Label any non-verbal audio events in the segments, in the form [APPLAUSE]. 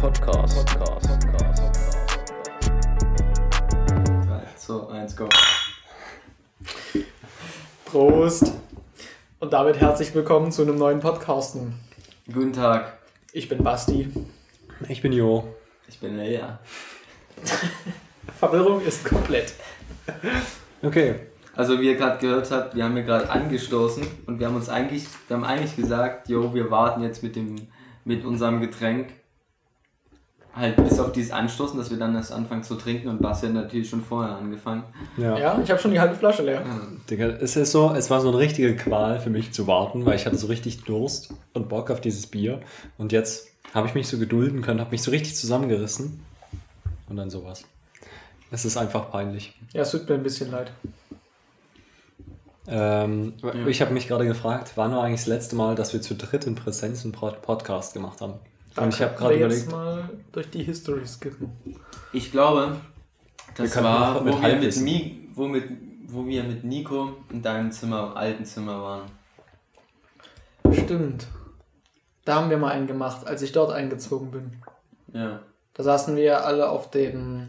Podcast. Podcast. Podcast. 3, 2, 1, go. Prost! Und damit herzlich willkommen zu einem neuen Podcasten. Guten Tag, Ich bin Basti. Ich bin Jo. ich bin Leia. [LAUGHS] Verwirrung ist komplett. Okay. Also wie ihr gerade gehört habt, wir haben hier gerade angestoßen und wir haben uns eigentlich, wir haben eigentlich gesagt, jo, wir warten jetzt mit dem, mit unserem Getränk halt bis auf dieses Anstoßen, dass wir dann erst anfangen zu trinken und Basti hat natürlich schon vorher angefangen. Ja. Ja, ich habe schon die halbe Flasche leer. Digga, es ist so, es war so eine richtige Qual für mich zu warten, weil ich hatte so richtig Durst und Bock auf dieses Bier. Und jetzt habe ich mich so gedulden können, habe mich so richtig zusammengerissen. Und dann sowas. Es ist einfach peinlich. Ja, es tut mir ein bisschen leid. Ähm, Ich habe mich gerade gefragt, wann war eigentlich das letzte Mal, dass wir zu dritt in Präsenz einen Pod- Podcast gemacht haben? Und ich habe gerade wir jetzt überlegt, mal durch die History skippen. Ich glaube, das war, wo wir mit. Mi, wo, mit, wo wir mit Nico in deinem Zimmer, alten Zimmer waren. Stimmt. Da haben wir mal einen gemacht, als ich dort eingezogen bin. Ja. Da saßen wir alle auf dem.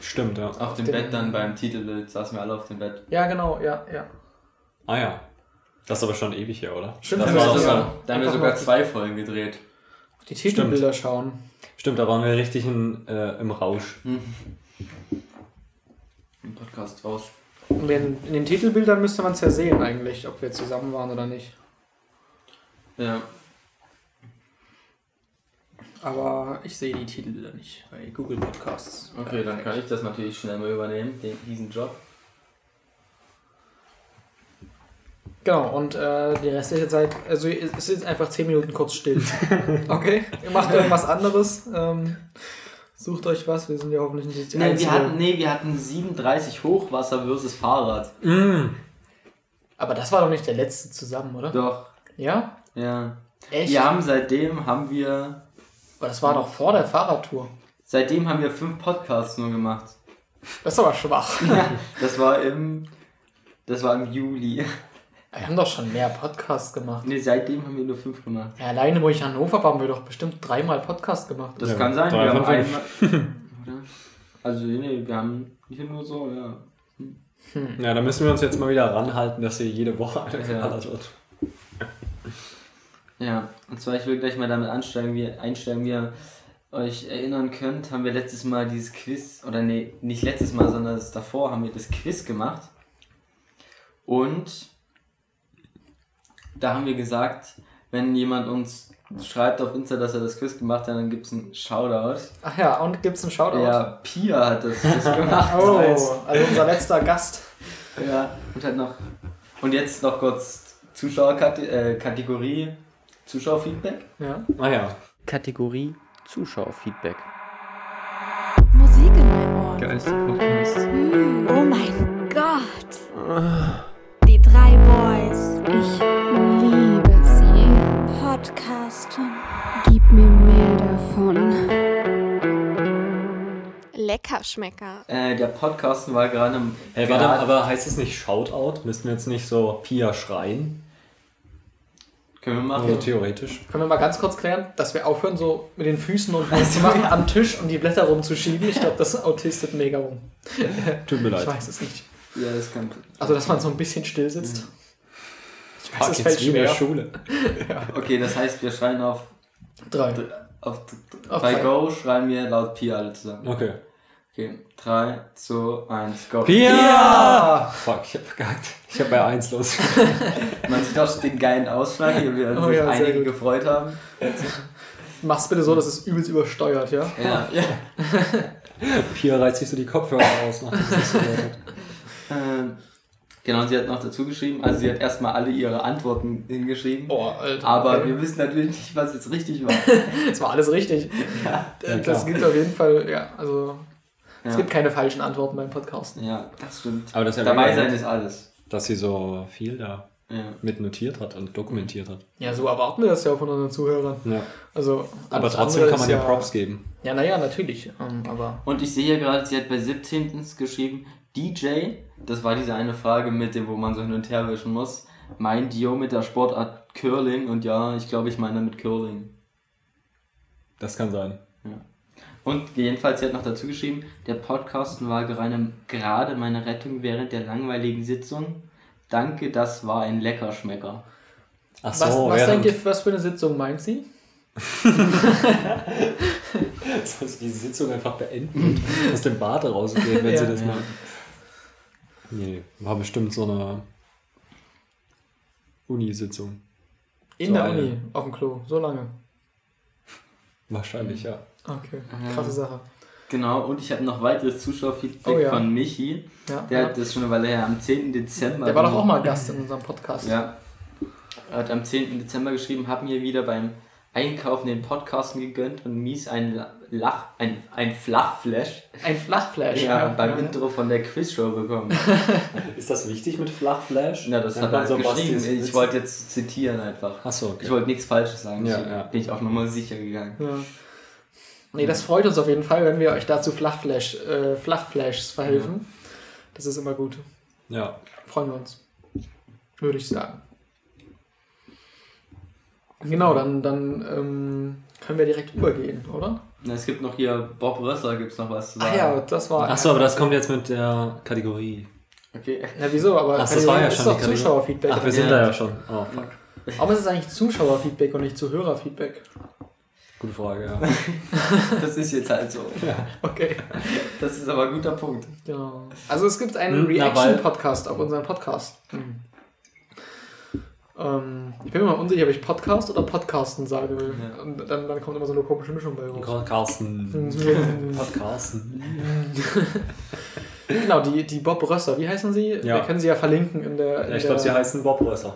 stimmt, ja. Auf dem dem- Bett dann beim Titelbild saßen wir alle auf dem Bett. Ja, genau, ja, ja. Ah ja. Das ist aber schon ewig her, oder? Stimmt, Das war sogar, sogar- da haben wir sogar zwei Folgen gedreht. Die Titelbilder schauen. Stimmt, da waren wir richtig in, äh, im Rausch. Im Podcast raus. In, in den Titelbildern müsste man es ja sehen, eigentlich, ob wir zusammen waren oder nicht. Ja. Aber ich sehe die Titelbilder nicht bei Google Podcasts. Okay, dann kann ich das natürlich schnell mal übernehmen, den, diesen Job. Genau, und äh, die restliche Zeit, also es ist einfach 10 Minuten kurz still. [LAUGHS] Okay? Ihr macht irgendwas anderes. Ähm, sucht euch was, wir sind ja hoffentlich nicht die Nee, wir Einzigen. hatten, nee, wir hatten 37 Hochwasser versus Fahrrad. Mm. Aber das war doch nicht der letzte zusammen, oder? Doch, Ja? ja. Echt? Wir haben seitdem haben wir Aber das war doch vor der Fahrradtour. seitdem haben wir fünf Podcasts nur gemacht. Das ist aber schwach. [LAUGHS] Das war im das war im Juli. Wir haben doch schon mehr Podcasts gemacht. Nee, seitdem haben wir nur fünf gemacht. Ja, alleine, wo ich in Hannover war, haben wir doch bestimmt dreimal Podcast gemacht. Das Ja, kann sein, wir haben einmal. Oder? Also nee, wir haben hier nur so, ja. Ja, da müssen wir uns jetzt mal wieder ranhalten, dass hier jede Woche einer Ja. geballert wird. Ja, und zwar ich will gleich mal damit ansteigen, wie, einsteigen, wie ihr euch erinnern könnt, haben wir letztes Mal dieses Quiz, oder nee, nicht letztes Mal, sondern das davor haben wir das Quiz gemacht. Und da haben wir gesagt, wenn jemand uns schreibt auf Insta, dass er das Quiz gemacht hat, dann gibt es einen Shoutout. Ach ja, und gibt's einen Shoutout? Ja, Pia hat das Quiz gemacht. [LAUGHS] Oh, [LAUGHS] also unser letzter Gast. Ja, und hat noch. Und jetzt noch kurz Zuschauerkategorie, Zuschauerfeedback. Ja. Ah ja. Kategorie Zuschauerfeedback. Musik in meinen Ohren. Geilste Podcast. Hm, oh mein Gott. Podcasten. Gib mir mehr davon. Leckerschmecker. Äh, der Podcast war gerade im. Hey, warte, aber heißt es nicht Shoutout? Müssten wir jetzt nicht so Pia schreien? Können wir Also machen. theoretisch. Können wir mal ganz kurz klären, dass wir aufhören, so mit den Füßen und was zu machen am Tisch und die Blätter rumzuschieben? Ich glaube, das autistet mega rum. Tut mir Ich leid. weiß es nicht. Ja, das kann. Also, dass man so ein bisschen still sitzt. Ich weiß, Fuck, das jetzt fällt wie in der schwer. Schule. Okay, das heißt, wir schreien auf. Drei. Auf, Auf bei drei. Go schreien wir laut Pia alle zusammen. Okay. Okay, 3, 2, 1, go. Pia! Fuck, ich hab verkackt. Ich hab bei 1 los. [LAUGHS] Man sieht auch den geilen Ausschlag, hier werden Oh sich ja, einige gut. gefreut haben. Mach's bitte so, dass es übelst übersteuert, ja? Ja, ja. Pia reißt sich so die Kopfhörer aus. Nach das so [LAUGHS] gehört hat. Ähm, genau, und sie hat noch dazu geschrieben, also sie hat erstmal alle ihre Antworten hingeschrieben. Oh, Alter. Aber okay. wir wissen natürlich nicht, was jetzt richtig war. [LAUGHS] Das war alles richtig. Ja, das klar. gibt auf jeden Fall, ja, also. Es Ja. gibt keine falschen Antworten beim Podcasten. Ja, das stimmt. Aber das ist ja Dabei sein nett, ist alles. dass sie so viel da Ja. mit notiert hat und dokumentiert hat. Ja, so erwarten wir das ja auch von unseren Zuhörern. Ja. Also, Aber trotzdem kann man ja Props geben. Ja, naja, natürlich. Ähm, aber Und ich sehe hier gerade, sie hat bei 17. geschrieben, DJ, das war diese eine Frage mit dem, wo man so hin und her wischen muss, meint Jo mit der Sportart Curling und ja, ich glaube, ich meine mit Curling. Das kann sein. Und jedenfalls, sie hat noch dazu geschrieben, der Podcast war gerade, gerade meine Rettung während der langweiligen Sitzung. Danke, das war ein Leckerschmecker. Ach Was, was während- denkt ihr, was für eine Sitzung meint sie? [LAUGHS] Soll sie diese Sitzung einfach beenden und aus dem Bad rausgehen, wenn sie Ja. das Ja. macht? Nee, war bestimmt so eine Uni-Sitzung. In So der eine. Uni, auf dem Klo, so lange. Wahrscheinlich, ja. Okay, Ja. krasse Sache. Genau, und ich habe noch weiteres Zuschauerfeedback Oh ja. von Michi. Ja, Der ja. hat das schon eine Weile her, am 10. Dezember. Der war doch auch mal Gast in unserem Podcast. Ja. Er hat am 10. Dezember geschrieben, hab mir wieder beim Einkaufen den Podcasten gegönnt und mies ein La- Lach, ein, ein Flachflash Ein Flachflash. ja, beim Intro von der Quizshow bekommen. [LAUGHS] Ist das wichtig mit Flachflash? Ja, das Nennt hat man er so geschrieben. Ich wollte jetzt zitieren einfach. Achso, okay. Ich wollte nichts Falsches sagen. Ja, ja. bin ich auf Nummer sicher gegangen. Ja. Nee, das freut uns auf jeden Fall, wenn wir euch dazu Flachflash, äh, Flachflashs verhelfen. Das ist immer gut. Ja. Freuen wir uns. Würde ich sagen. Genau, dann, dann ähm, können wir direkt übergehen, oder? Na, Es gibt noch hier, Bob Rössler gibt es noch was zu sagen. Ach ja, das war. Achso, aber das kommt jetzt mit der Kategorie. Okay. Ja, wieso? Aber Ach, das war ja ist schon doch. Zuschauerfeedback. Ach, wir sind Ja. da ja schon. Oh, fuck. Warum ist es eigentlich Zuschauerfeedback und nicht Zuhörerfeedback? Gute Frage, ja. [LAUGHS] Das ist jetzt halt so. [LAUGHS] Okay. Das ist aber ein guter Punkt. Genau. Also es gibt einen Hm, na, Reaction-Podcast auf unserem Podcast. Hm. Ähm, ich bin mir mal unsicher, ob ich Podcast oder Podcasten sage. Ja. Und dann, dann kommt immer so eine komische Mischung bei raus. Carsten. Hm. [LAUGHS] Podcasten. [LAUGHS] genau, die, die Bob Rösser, wie heißen sie? Wir können sie ja verlinken in der. In Ja, ich glaube, sie heißen Bob Rösser.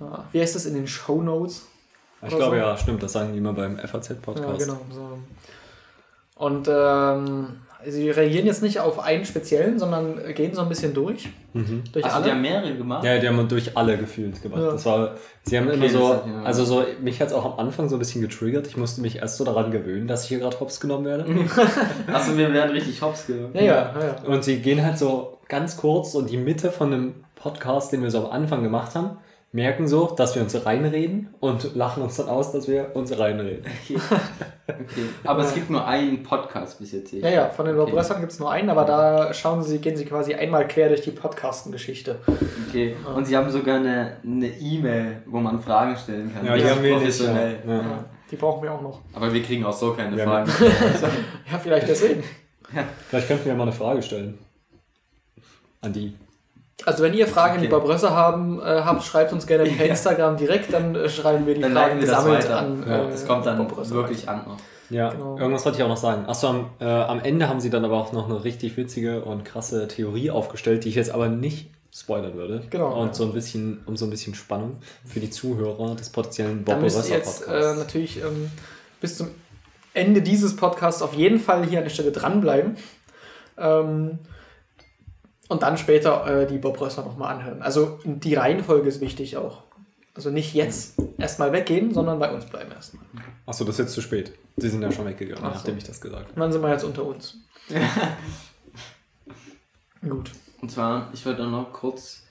Ah, Wie heißt das in den Show Notes? Ich glaube, so? ja, stimmt. Das sagen die immer beim Ja, FAZ-Podcast. genau. So. Und ähm, sie reagieren jetzt nicht auf einen speziellen, sondern gehen so ein bisschen durch. Mhm. Durch Hast du alle. ja mehrere gemacht? Ja, die haben durch alle gefühlt gemacht. Ja. Das war, sie haben Okay, immer so, ja. also so, mich hat es auch am Anfang so ein bisschen getriggert. Ich musste mich erst so daran gewöhnen, dass ich hier gerade hops genommen werde. Achso, wir werden richtig hops genommen. ja, ja, ja, ja. Und sie gehen halt so ganz kurz und die Mitte von einem Podcast, den wir so am Anfang gemacht haben, merken so, dass wir uns reinreden und lachen uns dann aus, dass wir uns reinreden. Okay. okay. Aber es gibt nur einen Podcast bis jetzt. Ja, ja, von den Okay. Gibt es nur einen, aber da schauen sie, gehen sie quasi einmal quer durch die Podcasten-Geschichte. Okay. Und sie haben sogar eine eine E-Mail, wo man Fragen stellen kann. Ja, die haben wir nicht. professionell. Ja. Die brauchen wir auch noch. Aber wir kriegen auch so keine Ja, Fragen. [LAUGHS] Ja, vielleicht deswegen. Vielleicht könnten wir mal eine Frage stellen. An die. Also wenn ihr Fragen an die Okay. Bob Rösser haben, äh, habt, schreibt uns gerne [LAUGHS] per Instagram direkt, dann äh, schreiben wir die Dann Fragen wir das weiter. an. Ja, äh, Das kommt dann Bob Rösser wirklich an noch. Ja, Genau. irgendwas wollte ich auch noch sagen. Achso, am, äh, am Ende haben sie dann aber auch noch eine richtig witzige und krasse Theorie aufgestellt, die ich jetzt aber nicht spoilern würde. Genau. Und so ein bisschen, um so ein bisschen Spannung für die Zuhörer des potenziellen Bob ihr jetzt äh, Podcasts. natürlich ähm, bis zum Ende dieses Podcasts auf jeden Fall hier an der Stelle dranbleiben. Ähm, und dann später äh, die Bob Rösser nochmal anhören. Also die Reihenfolge ist wichtig auch. Also nicht jetzt erstmal weggehen, sondern bei uns bleiben erstmal. Achso, das ist jetzt zu spät. Sie sind ja schon weggegangen, Ach so. nachdem ich das gesagt habe. Dann sind wir jetzt unter uns. [LAUGHS] Gut. Und zwar, ich wollte auch noch kurz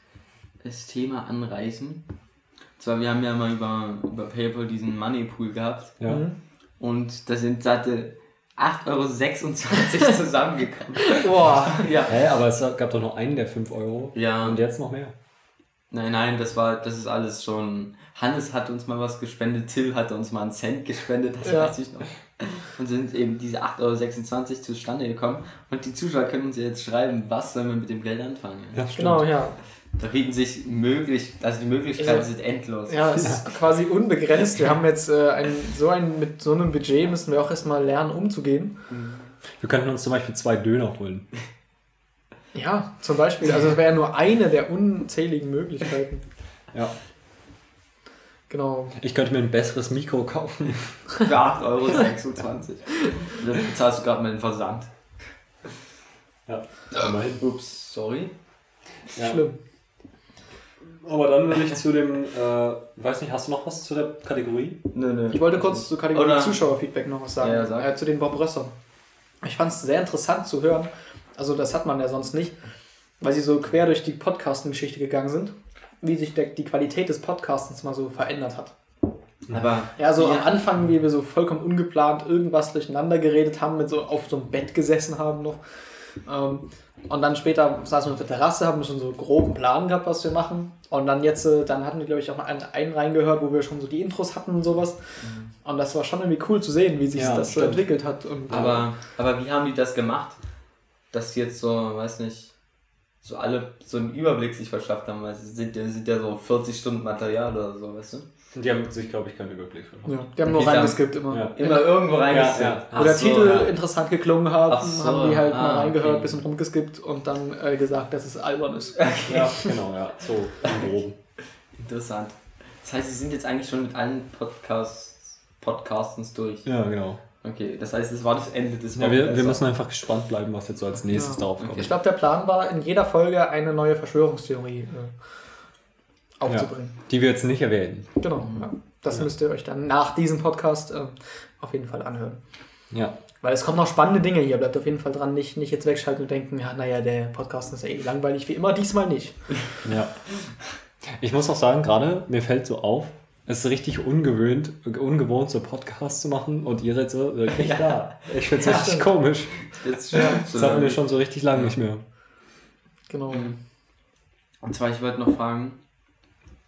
das Thema anreißen. Und zwar, wir haben ja mal über, über PayPal diesen Money Pool gehabt. Ja. Mhm. Und da sind satte 8,26 Euro [LAUGHS] zusammengekommen. Boah. ja. Hä, aber es gab doch nur einen der 5 Euro. Ja. Und jetzt noch mehr. Nein, nein, das war, das ist alles schon. Hannes hat uns mal was gespendet, Till hatte uns mal einen Cent gespendet, das Ja. weiß ich noch. Und sind eben diese 8,26 Euro zustande gekommen. Und die Zuschauer können uns jetzt schreiben, was sollen wir mit dem Geld anfangen. Ja, stimmt. Genau, ja. Da bieten sich möglich, also die Möglichkeiten Ja. sind endlos. Ja, es ist quasi unbegrenzt. Wir haben jetzt äh, ein, so ein, mit so einem Budget müssen wir auch erstmal lernen, umzugehen. Wir könnten uns zum Beispiel zwei Döner holen. Ja, zum Beispiel. Also das wäre ja nur eine der unzähligen Möglichkeiten. [LAUGHS] Ja. Genau. Ich könnte mir ein besseres Mikro kaufen. Für 8,26 Euro. Und dann bezahlst du gerade mal den Versand. Ja, immerhin. Ups, sorry. Ja. Schlimm. Aber dann würde ich zu dem, äh, weiß nicht, hast du noch was zu der Kategorie? Nö, nö. Ich wollte kurz zur Kategorie Oder- Zuschauerfeedback noch was sagen. Ja, ja, sag. Äh, zu den Bob Rössern. Ich fand es sehr interessant zu hören. Also das hat man ja sonst nicht, weil sie so quer durch die Podcasten-Geschichte gegangen sind, wie sich der, die Qualität des Podcastens mal so verändert hat. Aber Ja, so wir- am Anfang, wie wir so vollkommen ungeplant irgendwas durcheinander geredet haben, mit so auf so einem Bett gesessen haben noch. Ähm, und dann später saßen wir auf der Terrasse, haben schon so einen groben Plan gehabt, was wir machen. Und dann jetzt, äh, dann hatten wir, glaube ich, auch einen, einen reingehört, wo wir schon so die Intros hatten und sowas. Und das war schon irgendwie cool zu sehen, wie sich Ja, das so stimmt. entwickelt hat. Und, äh, Aber, aber wie haben die das gemacht? Dass sie jetzt so, weiß nicht, so alle so einen Überblick sich verschafft haben, weil es sind, sind ja so 40 Stunden Material oder so, weißt du? Die haben sich, glaube ich, keinen Überblick verschafft. ja, die haben nur Okay, reingeskippt immer. Ja. Immer irgendwo reingesetzt. ja. Wo der so, Titel ja. interessant geklungen hat, so, haben die halt ah, mal reingehört, okay. bisschen rumgeskippt und dann äh, gesagt, dass es albern ist. Ja, genau, ja. So im Groben. [LAUGHS] Interessant. Das heißt, sie sind jetzt eigentlich schon mit allen Podcasts, Podcastens durch. Ja, genau. Okay, das heißt, es war das Ende des Ja, wir, wir müssen einfach gespannt bleiben, was jetzt so als nächstes Ja. darauf Okay. kommt. Ich glaube, der Plan war, in jeder Folge eine neue Verschwörungstheorie aufzubringen. Die wir jetzt nicht erwähnen. Genau. Ja. Das müsst ihr euch dann nach diesem Podcast äh, auf jeden Fall anhören. Ja. Weil es kommen noch spannende Dinge hier. Bleibt auf jeden Fall dran. Nicht, nicht jetzt wegschalten und denken, ja, naja, der Podcast ist ja eh langweilig wie immer. Diesmal nicht. Ja. Ich muss auch sagen, gerade mir fällt so auf, es ist richtig ungewöhnt, ungewohnt, so Podcasts zu machen und ihr seid so wirklich da. Ich finde es Ja, richtig stimmt. komisch. Das stimmt. Das hatten wir schon so richtig lange nicht mehr. Genau. Und zwar, ich wollte noch fragen,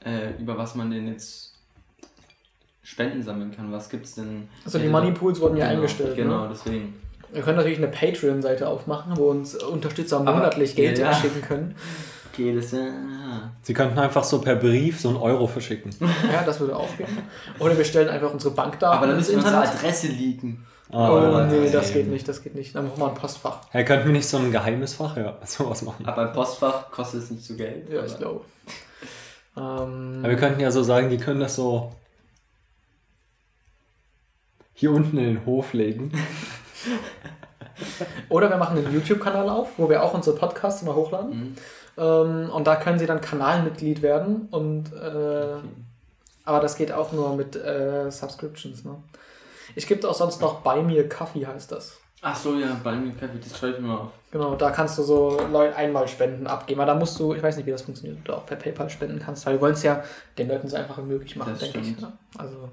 äh, über was man denn jetzt Spenden sammeln kann. Was gibt's denn? Also die Äh, Moneypools wurden ja genau, eingestellt. Genau, Ne? deswegen. Wir können natürlich eine Patreon-Seite aufmachen, wo uns Unterstützer Aber- monatlich Geld ja. schicken können. Okay, das äh, ah. Sie könnten einfach so per Brief so einen Euro verschicken. Ja, das würde auch gehen. Oder wir stellen einfach unsere Bankdaten Aber dann müssen wir unsere. Adresse leaken. Ah, Oh, nee, nee. das geht nicht, das geht nicht. Dann brauchen wir ein Postfach. Hey, könnten wir nicht so ein geheimes Fach, ja, [LAUGHS] sowas machen. Aber im Postfach kostet es nicht so Geld. Ja, ich glaube. Ähm, Aber wir könnten ja so sagen, die können das so hier unten in den Hof legen. [LAUGHS] oder wir machen einen YouTube-Kanal auf, wo wir auch unsere Podcasts immer hochladen. Mhm. Ähm, und da können sie dann Kanalmitglied werden. Und, äh, Aber das geht auch nur mit äh, Subscriptions. Ne? Ich gibt auch sonst noch bei mir Kaffee, heißt das. Ach so, ja, bei mir Kaffee, das schreibe ich mir auf. Genau, da kannst du so Leute einmal Spenden abgeben. Aber da musst du, ich weiß nicht, wie das funktioniert, ob du auch per PayPal spenden kannst, weil wir wollen es ja den Leuten so einfach wie möglich machen, Das denke ich. Ne? Also.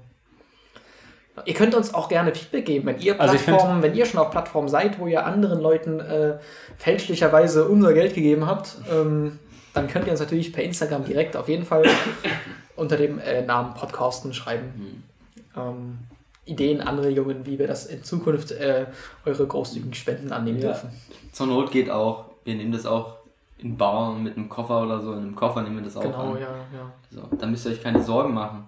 Ihr könnt uns auch gerne Feedback geben, wenn ihr Also Plattformen, wenn ihr schon auf Plattformen seid, wo ihr anderen Leuten äh, fälschlicherweise unser Geld gegeben habt, ähm, dann könnt ihr uns natürlich per Instagram direkt auf jeden Fall [COUGHS] unter dem äh, Namen Podcasten schreiben. Ähm, Ideen, Anregungen, wie wir das in Zukunft äh, eure großzügigen Spenden annehmen Ja. dürfen. Zur Not geht auch, wir nehmen das auch in Bar mit einem Koffer oder so. In einem Koffer nehmen wir das auch Genau, an. ja, ja. So, da müsst ihr euch keine Sorgen machen.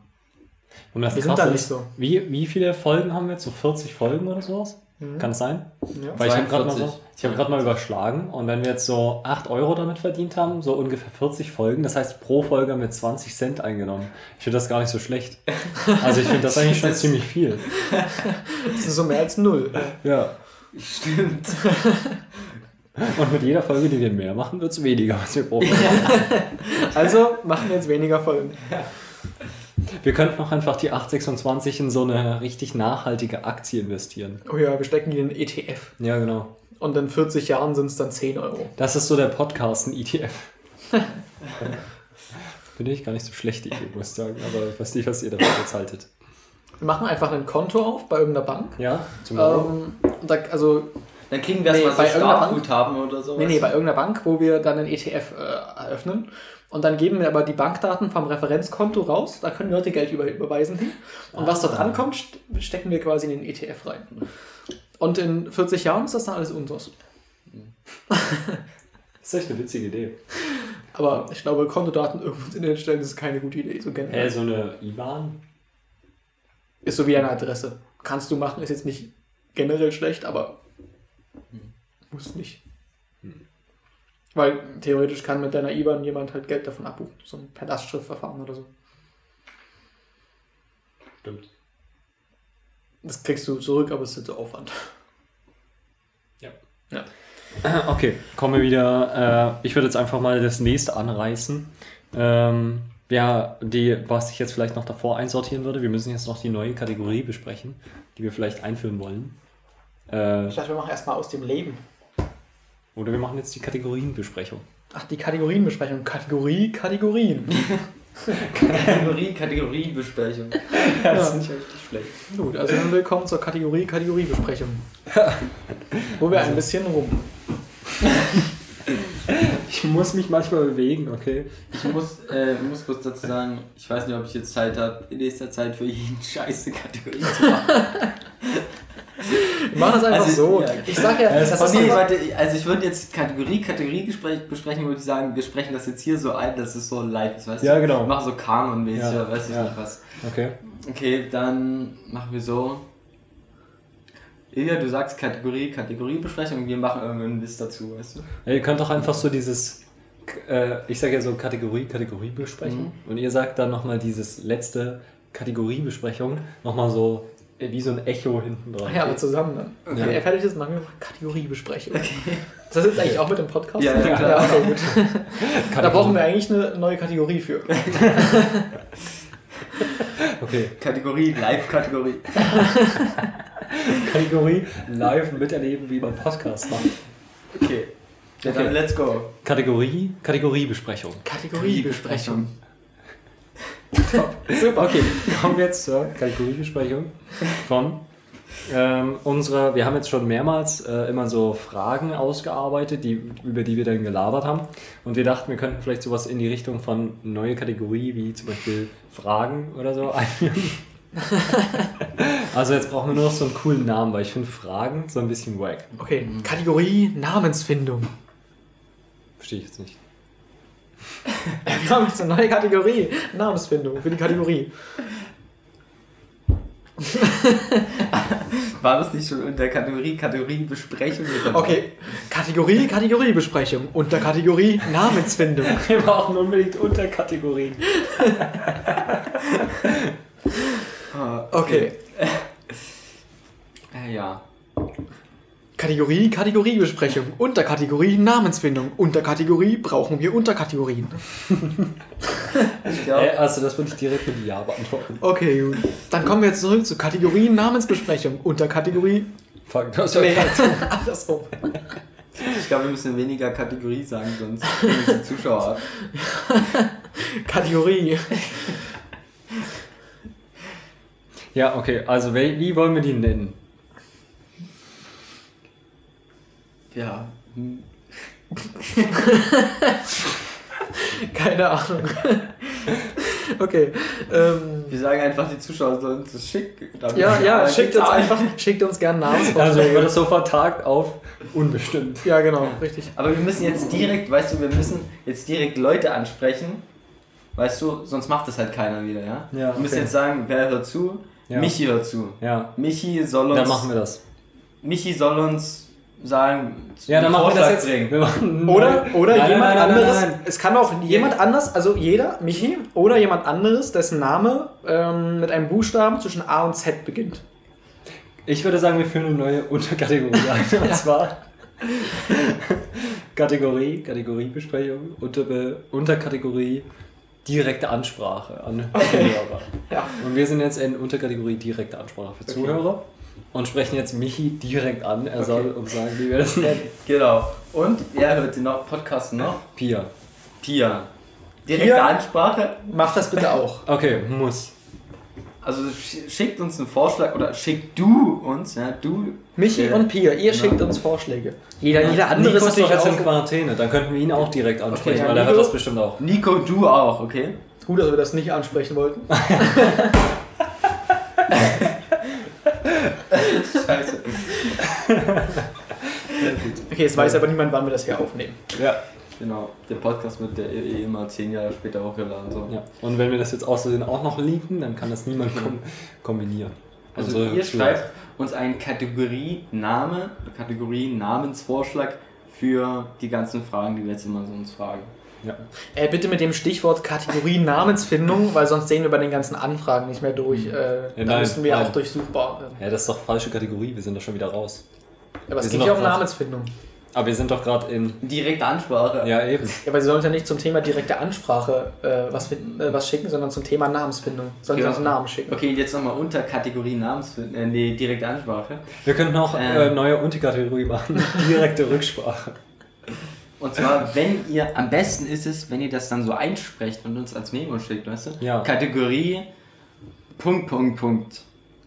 Und das Wir sind da nicht so. Wie, wie viele Folgen haben wir jetzt? So 40 Folgen oder sowas? Mhm. Kann es sein? Ja. Weil ich habe gerade mal, 42. so, ich hab mal überschlagen und wenn wir jetzt so 8 Euro damit verdient haben, so ungefähr 40 Folgen, das heißt pro Folge haben wir 20 Cent eingenommen. Ich finde das gar nicht so schlecht. Also ich finde das [LAUGHS] eigentlich schon ziemlich viel. Das ist so mehr als null. Ja. Stimmt. [LAUGHS] Und mit jeder Folge, die wir mehr machen, wird es weniger, was wir pro Folge machen. Also machen wir jetzt weniger Folgen. Wir könnten auch einfach die 826 in so eine richtig nachhaltige Aktie investieren. Oh ja, wir stecken die in einen ETF. Ja, genau. Und in 40 Jahren sind es dann 10 Euro. Das ist so der Podcast, ein ETF. Finde [LAUGHS] ich gar nicht so schlecht, die Idee, muss ich sagen. Aber ich weiß nicht, was ihr davon jetzt haltet. Wir machen einfach ein Konto auf bei irgendeiner Bank. Ja, zum Euro. Ähm, und da, also, Dann kriegen wir Nee, erstmal bei so irgendeiner Startguthaben oder so. nee, nee, bei irgendeiner Bank, wo wir dann einen ETF äh, eröffnen. Und dann geben wir aber die Bankdaten vom Referenzkonto raus. Da können Leute Geld über, überweisen hin. Und was dort ankommt, st- stecken wir quasi in den ETF rein. Und in 40 Jahren ist das dann alles unseres. Das [LAUGHS] ist echt eine witzige Idee. Aber ich glaube, Kontodaten irgendwo ins Internet stellen, ist keine gute Idee. So generell. Hä, so eine IBAN? Ist so wie eine Adresse. Kannst du machen, ist jetzt nicht generell schlecht, aber muss nicht. Weil theoretisch kann mit deiner IBAN jemand halt Geld davon abbuchen. So ein per Lastschriftverfahren oder so. Stimmt. Das kriegst du zurück, aber es ist halt so Aufwand. [CLEARS THROAT] Okay, kommen wir wieder. Äh, ich würde jetzt einfach mal das nächste anreißen. Ähm, ja, die, was ich jetzt vielleicht noch davor einsortieren würde, wir müssen jetzt noch die neue Kategorie besprechen, die wir vielleicht einführen wollen. Äh, Ich dachte, wir machen erstmal aus dem Leben. Oder wir machen jetzt die Kategorienbesprechung. Ach, die Kategorienbesprechung. Kategorie, Kategorien. Kategorie, Kategoriebesprechung. Ja, das finde ich richtig schlecht. Gut, also dann willkommen zur Kategorie Kategoriebesprechung. Wo wir ein bisschen rum. Ich muss mich manchmal bewegen, okay? Ich muss, äh, muss kurz dazu sagen, ich weiß nicht, ob ich jetzt Zeit habe, in nächster Zeit für jeden scheiße Kategorie zu machen. Machen das einfach Also, so. ja. Ich sag ja, Es das ist nee, warte, also ich würde jetzt Kategorie, Kategorie besprechen, würde ich sagen, wir sprechen das jetzt hier so ein, dass es so live ist, weißt Ja, du? genau. Wir machen so Kanon-mäßig, Ja, oder weiß ich ja. nicht was. Okay. Okay, dann machen wir so. Ilja, du sagst Kategorie, Kategoriebesprechung wir machen irgendeinen Witz dazu, weißt du? Ja, ihr könnt doch einfach so dieses, äh, ich sage ja so Kategorie, Kategoriebesprechung und ihr sagt dann nochmal dieses letzte Kategoriebesprechung nochmal so wie so ein Echo hinten dran. Ja, aber zusammen dann. Okay. Wenn er fertig ist, machen wir Kategoriebesprechung. Das ist jetzt eigentlich auch mit dem Podcast? Ja, ja, klar. ja okay, gut. Da Kategorie- brauchen wir eigentlich eine neue Kategorie für. [LAUGHS] Okay, Kategorie, Live-Kategorie. Kategorie live miterleben, wie man Podcast macht. Okay. Ja, Okay. dann let's go. Kategorie, Kategoriebesprechung. Kategoriebesprechung. Super. Okay, kommen wir jetzt zur Kategoriebesprechung von ähm, unserer. Wir haben jetzt schon mehrmals äh, immer so Fragen ausgearbeitet, die, über die wir dann gelabert haben. Und wir dachten, wir könnten vielleicht sowas in die Richtung von neue Kategorie, wie zum Beispiel Fragen oder so einführen. [LAUGHS] also jetzt brauchen wir nur noch so einen coolen Namen, weil ich finde Fragen so ein bisschen wack. Okay, Kategorie Namensfindung. Verstehe ich jetzt nicht. Wir jetzt eine neue Kategorie. Namensfindung für die Kategorie. War das nicht schon in der Kategorie, Kategoriebesprechung? Okay, Kategorie Kategoriebesprechung. Unter Kategorie Namensfindung. [LAUGHS] Wir brauchen unbedingt Unterkategorien. Ah, Okay, [LAUGHS] Äh, ja. Kategorie Kategoriebesprechung. Unter Kategorie Namensfindung. Unter Kategorie brauchen wir Unterkategorien. Ich glaube, Äh, also das würde ich direkt mit Ja beantworten. Okay, gut. Dann kommen wir jetzt zurück zur Kategorie Namensbesprechung. Unter Kategorie. Fuck, das Nee, [LAUGHS] andersrum. ich glaube, wir müssen weniger Kategorie sagen, sonst kriegen die Zuschauer ab. [LAUGHS] Kategorie. Ja, okay, also wie, wie wollen wir die nennen? Ja. hm. [LAUGHS] Keine Ahnung. [LAUGHS] Okay. Ähm, Wir sagen einfach, die Zuschauer sollen uns das schicken. Damit- ja, ja, schickt uns einfach, schickt uns gerne Also Namensvorschläge. wird das so vertagt auf unbestimmt. Ja, genau, richtig. Aber wir müssen jetzt direkt, weißt du, wir müssen jetzt direkt Leute ansprechen. Weißt du, sonst macht das halt keiner wieder, ja? Ja, Wir müssen okay. jetzt sagen, wer hört zu? Ja. Michi hört zu. Ja, Michi soll uns. dann machen wir das. Michi soll uns sagen, Ja, dann machen wir das jetzt. Wir machen Oder, oder Nein, jemand nein, nein, anderes. nein, nein. Es kann auch jemand anders, also jeder, Michi, oder jemand anderes, dessen Name ähm, mit einem Buchstaben zwischen A und Z beginnt. Ich würde sagen, wir führen eine neue Unterkategorie ein. [LAUGHS] Und zwar Kategorie, Kategoriebesprechung, Unterbe Unterkategorie direkte Ansprache an Zuhörer. Ja. Und wir sind jetzt in Unterkategorie direkte Ansprache für Zuhörer und sprechen jetzt Michi direkt an. Er soll uns sagen, wie wir das nennen. Genau. Und wer hört den noch Podcast noch? Pia. Pia. Direkte Pia? Ansprache. Mach das bitte auch. Okay, muss. Also sch- schickt uns einen Vorschlag oder schick du uns, ja, du. Michi Ja. und Pia, ihr Genau. schickt uns Vorschläge. Jeder, jeder andere Nico ist doch jetzt in. Quarantäne, dann könnten wir ihn auch direkt ansprechen, ja, weil er hört das bestimmt auch. Nico, du auch, okay? Gut, dass wir das nicht ansprechen wollten. [LAUGHS] Scheiße. [LAUGHS] Okay, jetzt weiß aber niemand, wann wir das hier aufnehmen. Ja. Genau, der Podcast wird der eh immer zehn Jahre später hochgeladen. So. ja. Und wenn wir das jetzt außerdem auch noch leaken, dann kann das niemand kom kombinieren. Also Unsere ihr schreibt uns einen Kategorie-Name, Kategorie-Namensvorschlag für die ganzen Fragen, die wir jetzt immer so uns fragen. Ja. Äh, bitte mit dem Stichwort Kategorie [LAUGHS] Namensfindung, weil sonst sehen wir bei den ganzen Anfragen nicht mehr durch. Äh, da nein, müssen wir nein. auch durchsuchbar werden. ja, das ist doch falsche Kategorie, wir sind doch schon wieder raus. Aber es Wir geht sind ja um Namensfindung. Aber wir sind doch gerade in. Direkte Ansprache. Ja, eben. Ja, weil sie sollen ja nicht zum Thema direkte Ansprache äh, was, finden, äh, was schicken, sondern zum Thema Namensfindung. Sollen Ja. sie uns einen Namen schicken. Okay, jetzt nochmal unter Kategorie Namens, äh, nee, direkte Ansprache. Wir könnten auch Ähm. äh, neue Unterkategorie machen. [LAUGHS] Direkte Rücksprache. Und zwar, wenn ihr, am besten ist es, wenn ihr das dann so einsprecht und uns als Memo schickt, weißt du? Ja. Kategorie, Punkt, Punkt, Punkt.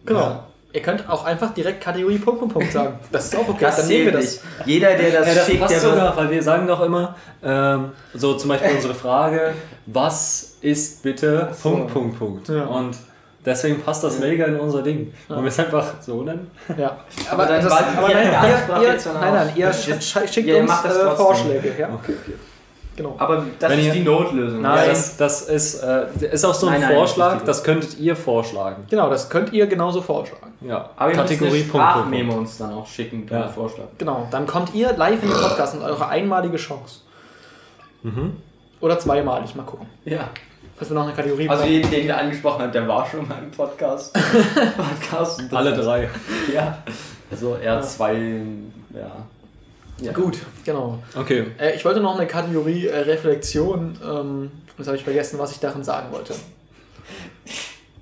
Genau. Ja. Ihr könnt auch einfach direkt Kategorie Punkt, Punkt, Punkt sagen. Das ist auch okay. Das Dann nehmen wir das. nicht. Jeder, der das, Ja, das schickt, passt der sogar, weil wir sagen doch immer, ähm, so zum Beispiel unsere Frage, was ist bitte so. Punkt, Punkt, Punkt. Ja. Und deswegen passt das mega in unser Ding. Und wir es einfach so nennen. Ja. Aber dann das, aber nein, ihr, ihr, nein, nein, ihr [LAUGHS] Das schickt Ja, ihr uns macht das äh. Vorschläge. Ja? Okay, okay. Genau. Aber das Wenn ist ihr- die Notlösung. Nein. Ja, Ja, das, das ist, äh, ist auch so ein Nein, nein, Vorschlag, das ist die- das könntet ihr vorschlagen. genau, das könnt ihr genauso vorschlagen. Ja, Aber ihr Kategorie Sprachmemo Punkt. uns dann auch schicken, Ja. ja. Vorschlag. Genau, dann kommt ihr live in den Podcast und eure einmalige Chance. Mhm. Oder zweimalig, mal gucken. Ja. Dass wir noch eine Kategorie Also brauchen. jeden, den wir angesprochen haben, der war schon mal im Podcast. [LAUGHS] Podcast. Alle drei. [LAUGHS] Ja. Also eher zwei, ja. ja. Gut, genau. Okay. Äh, ich wollte noch eine Kategorie äh, Reflexion. Ähm, jetzt habe ich vergessen, was ich darin sagen wollte.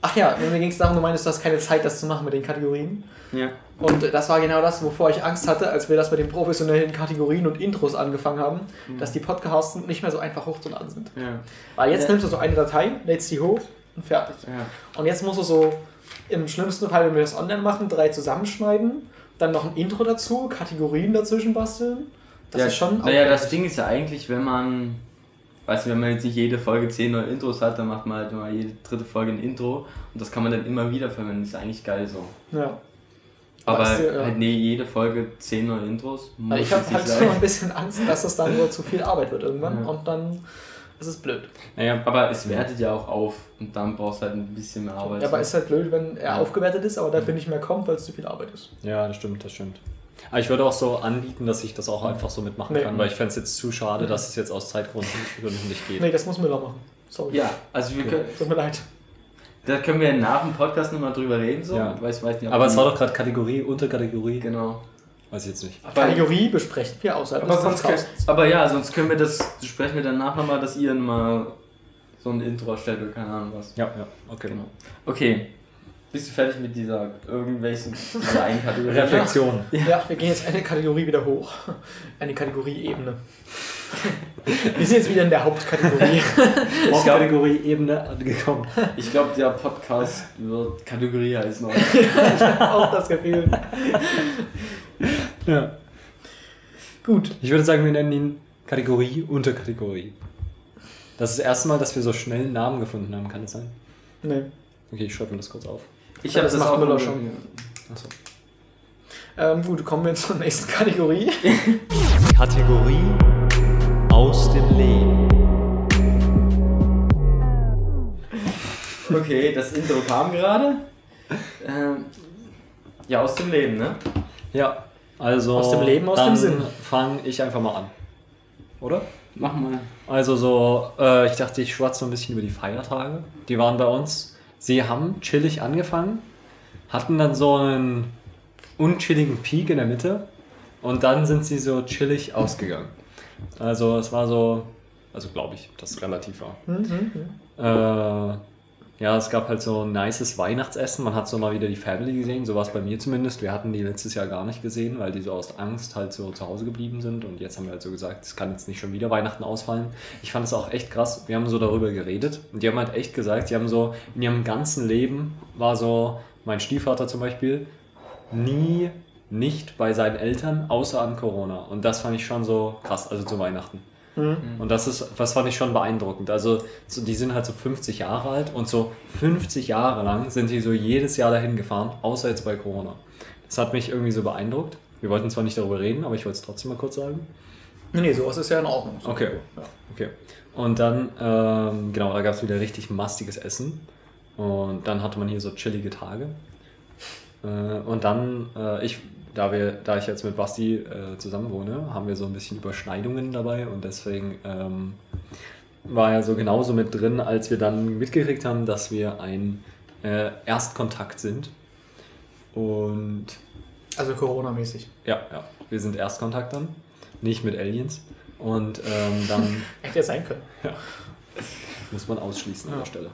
Ach ja, mir ging es darum, du meintest, du hast keine Zeit, das zu machen mit den Kategorien. Ja. Und das war genau das, wovor ich Angst hatte, als wir das mit den professionellen Kategorien und Intros angefangen haben, dass die Podcasts nicht mehr so einfach hochzuladen sind. Ja. Weil jetzt Ja. nimmst du so eine Datei, lädst die hoch und fertig. ja. Und jetzt musst du so, im schlimmsten Fall, wenn wir das online machen, drei zusammenschneiden, dann noch ein Intro dazu, Kategorien dazwischen basteln. Das ja, ist schon. Naja, das Ding ist ja eigentlich, wenn man, weißt du, wenn man jetzt nicht jede Folge zehn neue Intros hat, dann macht man halt immer jede dritte Folge ein Intro und das kann man dann immer wieder verwenden. Das ist eigentlich geil so. Ja. Aber Weißt du, halt nee, jede Folge zehn neue Intros. Ich habe halt so ein bisschen Angst, dass es dann nur zu viel Arbeit wird irgendwann Ja. und dann ist es blöd. Naja, Aber es wertet ja auch auf und dann brauchst du halt ein bisschen mehr Arbeit. Ja, aber ist halt blöd, wenn er Ja. aufgewertet ist, aber dafür nicht mehr kommt, weil es zu viel Arbeit ist. ja, das stimmt, das stimmt. Aber ich würde auch so anbieten, dass ich das auch einfach so mitmachen Nee. kann, weil ich fände es jetzt zu schade, dass es jetzt aus Zeitgründen Gründen nicht geht. Nee, das muss Müller machen. Sorry. ja, also wir Okay. können, Tut mir leid. Da können wir nach dem Podcast nochmal drüber reden. So. Ja. Weil ich weiß nicht, ob Aber es war doch gerade Kategorie, Unterkategorie. Genau. Weiß ich jetzt nicht. Aber, Kategorie besprechen wir außerhalb aber, des sonst Podcasts. aber ja, sonst können wir das, sprechen wir danach nochmal, dass ihr mal so ein Intro erstellt oder keine Ahnung was. Ja, ja, okay. Genau. Okay. Bist du fertig mit dieser irgendwelchen [LAUGHS] dieser einen Kategorie? Reflexion. Ja, wir gehen jetzt eine Kategorie wieder hoch. Eine Kategorieebene. wir sind jetzt wieder in der Hauptkategorie. [LAUGHS] Auf Kategorie Ebene angekommen. Ich glaube, der Podcast wird Kategorie heißen. [LAUGHS] Auch das Gefühl. Ja. Gut. Ich würde sagen, wir nennen ihn Kategorie, Unterkategorie. Das ist das erste Mal, dass wir so schnell einen Namen gefunden haben, kann es sein? Nee. Okay, ich schreibe mir das kurz auf. Ich habe das das, auch Müller schon. Achso. Ähm, gut, kommen wir zur [LAUGHS] nächsten Kategorie. [LAUGHS] Kategorie aus dem Leben. Okay, das Intro kam gerade. Ähm, ja, aus dem Leben, ne? Ja, also. Aus dem Leben, aus dem dann Sinn. fange ich einfach mal an. Oder? Mach mal. Also so, äh, ich dachte, ich schwatze noch ein bisschen über die Feiertage. Die waren bei uns. Sie haben chillig angefangen, hatten dann so einen unchilligen Peak in der Mitte und dann sind sie so chillig ausgegangen. Also es war so, also glaube ich, dass es relativ war. Mhm. Äh, ja, es gab halt so ein nices Weihnachtsessen. Man hat so mal wieder die Family gesehen, so war es bei mir zumindest. Wir hatten die letztes Jahr gar nicht gesehen, weil die so aus Angst halt so zu Hause geblieben sind. Und jetzt haben wir halt so gesagt, es kann jetzt nicht schon wieder Weihnachten ausfallen. Ich fand es auch echt krass. Wir haben so darüber geredet und die haben halt echt gesagt, die haben so in ihrem ganzen Leben war so, mein Stiefvater zum Beispiel, nie nicht bei seinen Eltern, außer an Corona. Und das fand ich schon so krass, also zu Weihnachten. Und das ist, das fand ich schon beeindruckend. Also, so, die sind halt so 50 Jahre alt und so 50 Jahre lang sind sie so jedes Jahr dahin gefahren, außer jetzt bei Corona. Das hat mich irgendwie so beeindruckt. Wir wollten zwar nicht darüber reden, aber ich wollte es trotzdem mal kurz sagen. Nee, nee, sowas ist ja in Ordnung. So. Okay. Ja. Okay. Und dann, ähm, genau, da gab es wieder richtig mastiges Essen. Und dann hatte man hier so chillige Tage. Äh, und dann, äh, ich, da, wir, da ich jetzt mit Basti äh, zusammen wohne, haben wir so ein bisschen Überschneidungen dabei und deswegen ähm, war er so genauso mit drin, als wir dann mitgekriegt haben, dass wir ein äh, Erstkontakt sind. Und Also Corona-mäßig. ja, ja, wir sind Erstkontakt dann, nicht mit Aliens. Und ähm, dann [LAUGHS] Hätte ja sein können. muss man ausschließen an Ja. der Stelle.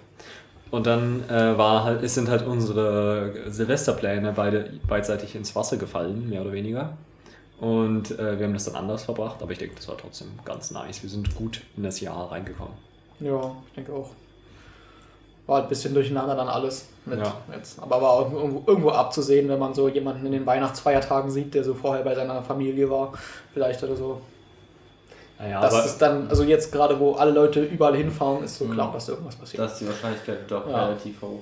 Und dann äh, war halt, es sind halt unsere Silvesterpläne beide beidseitig ins Wasser gefallen, mehr oder weniger. Und äh, wir haben das dann anders verbracht, aber ich denke, das war trotzdem ganz nice. Wir sind gut in das Jahr reingekommen. Ja, ich denke auch. War halt ein bisschen durcheinander dann alles. Ja. jetzt. Aber war auch irgendwo, irgendwo abzusehen, wenn man so jemanden in den Weihnachtsfeiertagen sieht, der so vorher bei seiner Familie war, vielleicht oder so. Naja, das aber ist dann, also jetzt gerade, wo alle Leute überall hinfahren, ist so klar, Mhm. dass da irgendwas passiert. Da ist die Wahrscheinlichkeit doch Ja. relativ hoch.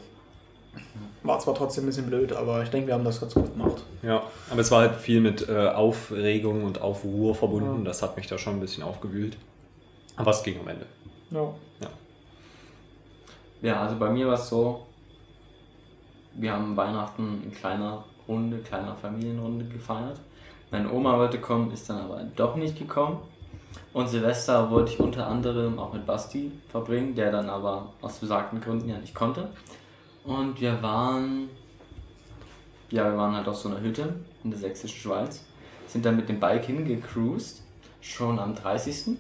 War zwar trotzdem ein bisschen blöd, aber ich denke, wir haben das ganz gut gemacht. Ja, aber es war halt viel mit äh, Aufregung und Aufruhr verbunden. Ja. Das hat mich da schon ein bisschen aufgewühlt. Aber es ging am Ende. Ja. Ja, also bei mir war es so, wir haben Weihnachten in kleiner Runde, kleiner Familienrunde gefeiert. Meine Oma wollte kommen, ist dann aber doch nicht gekommen. Und Silvester wollte ich unter anderem auch mit Basti verbringen, der dann aber aus besagten Gründen ja nicht konnte. Und wir waren, ja, wir waren halt auf so einer Hütte in der sächsischen Schweiz, sind dann mit dem Bike hingecruised, schon am 30.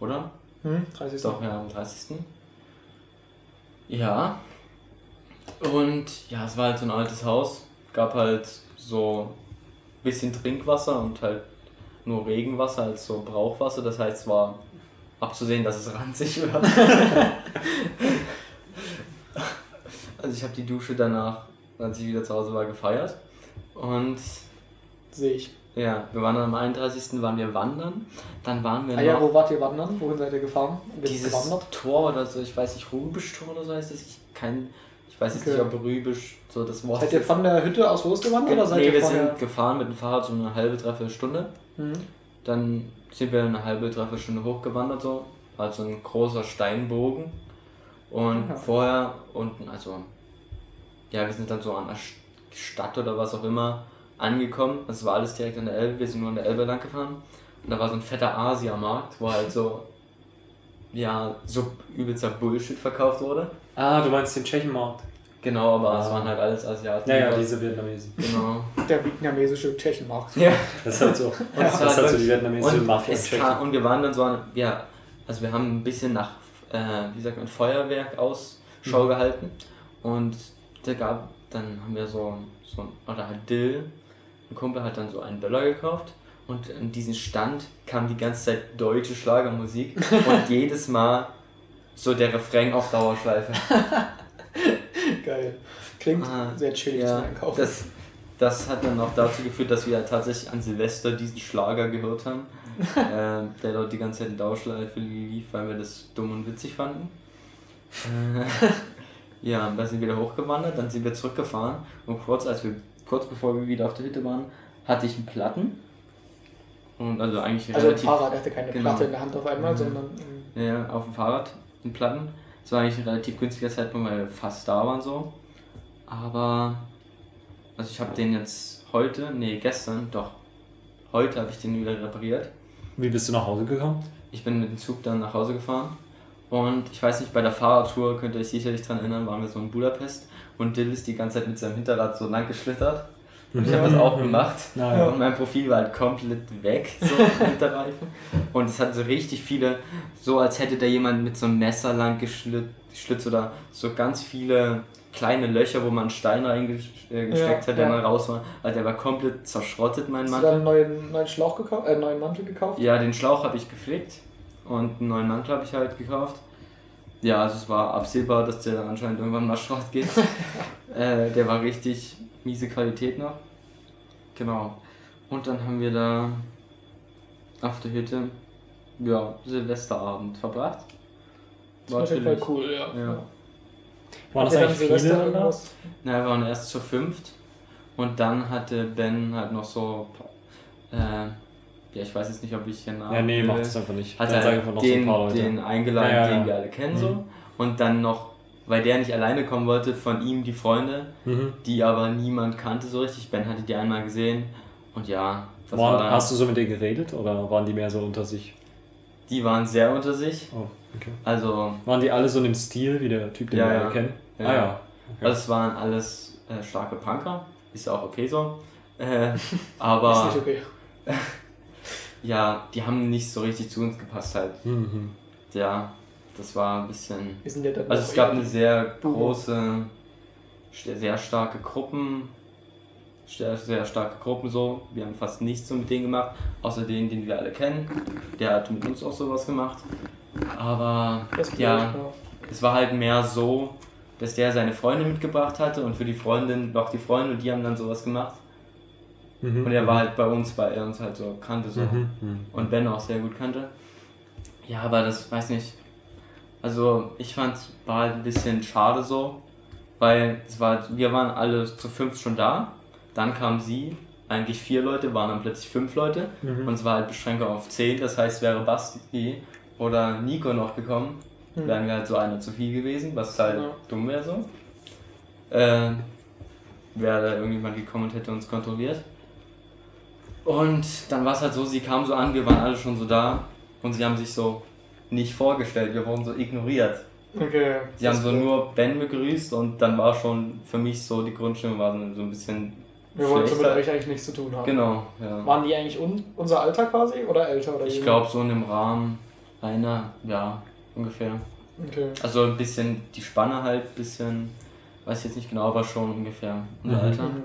Oder? Hm, 30. Doch, ja, am 30. Ja. Und ja, es war halt so ein altes Haus. Gab halt so ein bisschen Trinkwasser und halt nur Regenwasser als so Brauchwasser. Das heißt, es war abzusehen, dass es ranzig [LAUGHS] wird. also ich habe die Dusche danach, als ich wieder zu Hause war, gefeiert. Und Sehe ich. ja, wir waren am 31. waren wir wandern. Dann waren wir Ah noch ja, wo wart ihr wandern? Wohin seid ihr gefahren? Ist dieses gewandert? Tor oder so, ich weiß nicht, Rübisch Tor oder so heißt das. Ich kein, ich weiß jetzt Okay. nicht, ob Rübisch so das Wort Seid ihr von der Hütte aus losgewandert oder seid Nee, ihr wir sind gefahren mit dem Fahrrad so eine halbe, dreiviertel Stunde. Dann sind wir eine halbe, dreiviertel Stunde hochgewandert so. Also ein großer Steinbogen. Und Ja. vorher unten, also ja, wir sind dann so an der St- Stadt oder was auch immer angekommen. Das war alles direkt an der Elbe. Wir sind nur an der Elbe lang gefahren. Und da war so ein fetter Asiamarkt, wo halt so, ja, so übelster Bullshit verkauft wurde. Ah, du meinst den Tschechenmarkt? Genau, aber es waren halt alles Asiaten. Ja, ja, die diese Vietnamesen. Genau. Der vietnamesische Tschechenmarkt. Ja. Das ist halt so. Und das war ist halt so wirklich- die vietnamesische und, Mafia kam, und wir waren dann so an, ja, also wir haben ein bisschen nach, äh, wie sagt man, Feuerwerk Ausschau Mhm. gehalten. Und der gab, dann haben wir so, so ein- oder halt Dill, ein Kumpel hat dann so einen Böller gekauft. Und in diesen Stand kam die ganze Zeit deutsche Schlagermusik [LAUGHS] und jedes Mal so der Refrain auf Dauerschleife. [LAUGHS] [LAUGHS] Geil. Klingt Ah, sehr chillig Ja, zum Einkaufen. das, das hat dann auch dazu geführt, dass wir tatsächlich an Silvester diesen Schlager gehört haben, [LAUGHS] ähm, der dort die ganze Zeit in Dauerschleife lief, weil wir das dumm und witzig fanden. Äh, [LAUGHS] ja, und dann sind wir wieder hochgewandert, dann sind wir zurückgefahren und kurz, als wir, kurz bevor wir wieder auf der Hütte waren, hatte ich einen Platten. Und also eigentlich also ein relativ Fahrrad, er hatte keine genau. Platte in der Hand auf einmal, Mhm. sondern ja, auf dem Fahrrad in Platten. Das war eigentlich ein relativ günstiger Zeitpunkt, weil wir fast da waren so. Aber, also ich habe den jetzt heute, nee, gestern, doch. Heute habe ich den wieder repariert. Wie bist du nach Hause gekommen? Ich bin mit dem Zug dann nach Hause gefahren. Und ich weiß nicht, bei der Fahrradtour könnt ihr euch sicherlich dran erinnern, waren wir so in Budapest. Und Dill ist die ganze Zeit mit seinem Hinterrad so lang geschlittert. Und ich habe das auch gemacht. Ja. Und mein Profil war halt komplett weg, so [LAUGHS] mit der Reifen. Und es hat so richtig viele, so als hätte da jemand mit so einem Messer lang geschlit- geschlitzt oder so ganz viele kleine Löcher, wo man Steine reingesteckt äh, Ja, hat, der ja. mal raus war. Also der war komplett zerschrottet, mein hast du Mantel. dann einen neuen, neuen Schlauch gekauft, äh, einen neuen Mantel gekauft? Ja, den Schlauch habe ich gepflegt und einen neuen Mantel habe ich halt gekauft. Ja, also es war absehbar, dass der anscheinend irgendwann mal Schrott geht. [LAUGHS] äh, der war richtig miese Qualität noch. Genau. Und dann haben wir da auf der Hütte ja, Silvesterabend verbracht. Das war auf jeden Fall chillig. cool, ja. Ja. Waren das eigentlich Silvester viele dann da? irgendwas? Na, wir waren erst zu fünft und dann hatte Ben halt noch so, äh, ja, ich weiß jetzt nicht, ob ich hier nach. Ja, nee, macht es einfach nicht. hat er einfach noch so ein den, paar Leute. den eingeladen, Ja, ja, den ja. wir alle kennen Mhm. so. Und dann noch, weil der nicht alleine kommen wollte, von ihm die Freunde, Mhm. die aber niemand kannte so richtig. Ben hatte die einmal gesehen und ja, das war Waren, dann, hast du so mit denen geredet oder waren die mehr so unter sich? die waren sehr unter sich. Oh, okay. Also, Waren die alle so in dem Stil wie der Typ, den Ja, wir alle kennen? Ja. Ah ja. Okay. das waren alles äh, starke Punker. Ist auch okay so. Äh, [LAUGHS] Ist aber nicht okay. [LAUGHS] ja, die haben nicht so richtig zu uns gepasst halt. Mhm. Ja, das war ein bisschen. Wir sind ja dann Also es gab eine sehr große, sehr starke Gruppen, sehr, sehr starke Gruppen so. Wir haben fast nichts so mit denen gemacht, außer den, den wir alle kennen. Der hat mit uns auch sowas gemacht. Aber ja, es war halt mehr so, dass der seine Freundin mitgebracht hatte und für die Freundin war auch die Freundin und die haben dann sowas gemacht. Mhm. Und er war halt bei uns, weil er uns halt so kannte so. Mhm. Mhm. Und Ben auch sehr gut kannte. Ja, aber das weiß nicht. Also ich fand war halt ein bisschen schade so, weil es war, wir waren alle zu fünf schon da. Dann kam sie, eigentlich vier Leute, waren dann plötzlich fünf Leute Mhm. und es war halt Beschränkung auf zehn. Das heißt, wäre Basti oder Nico noch gekommen, Hm. wären wir halt so einer zu viel gewesen, was halt Ja. dumm wäre so. Äh, wäre da irgendjemand gekommen und hätte uns kontrolliert. Und dann war es halt so, sie kam so an, wir waren alle schon so da und sie haben sich so nicht vorgestellt, wir wurden so ignoriert. Okay. Sie haben so nur Ben begrüßt und dann war schon für mich so, die Grundstimmung war so ein bisschen Wir wollen so mit euch eigentlich nichts zu tun haben. Genau, ja. Waren die eigentlich un unser Alter quasi oder älter oder Ich glaube so in dem Rahmen einer, ja, ungefähr. Okay. Also ein bisschen, die Spanne halt, ein bisschen, weiß ich jetzt nicht genau, aber schon ungefähr unser Mhm. Alter. Mhm.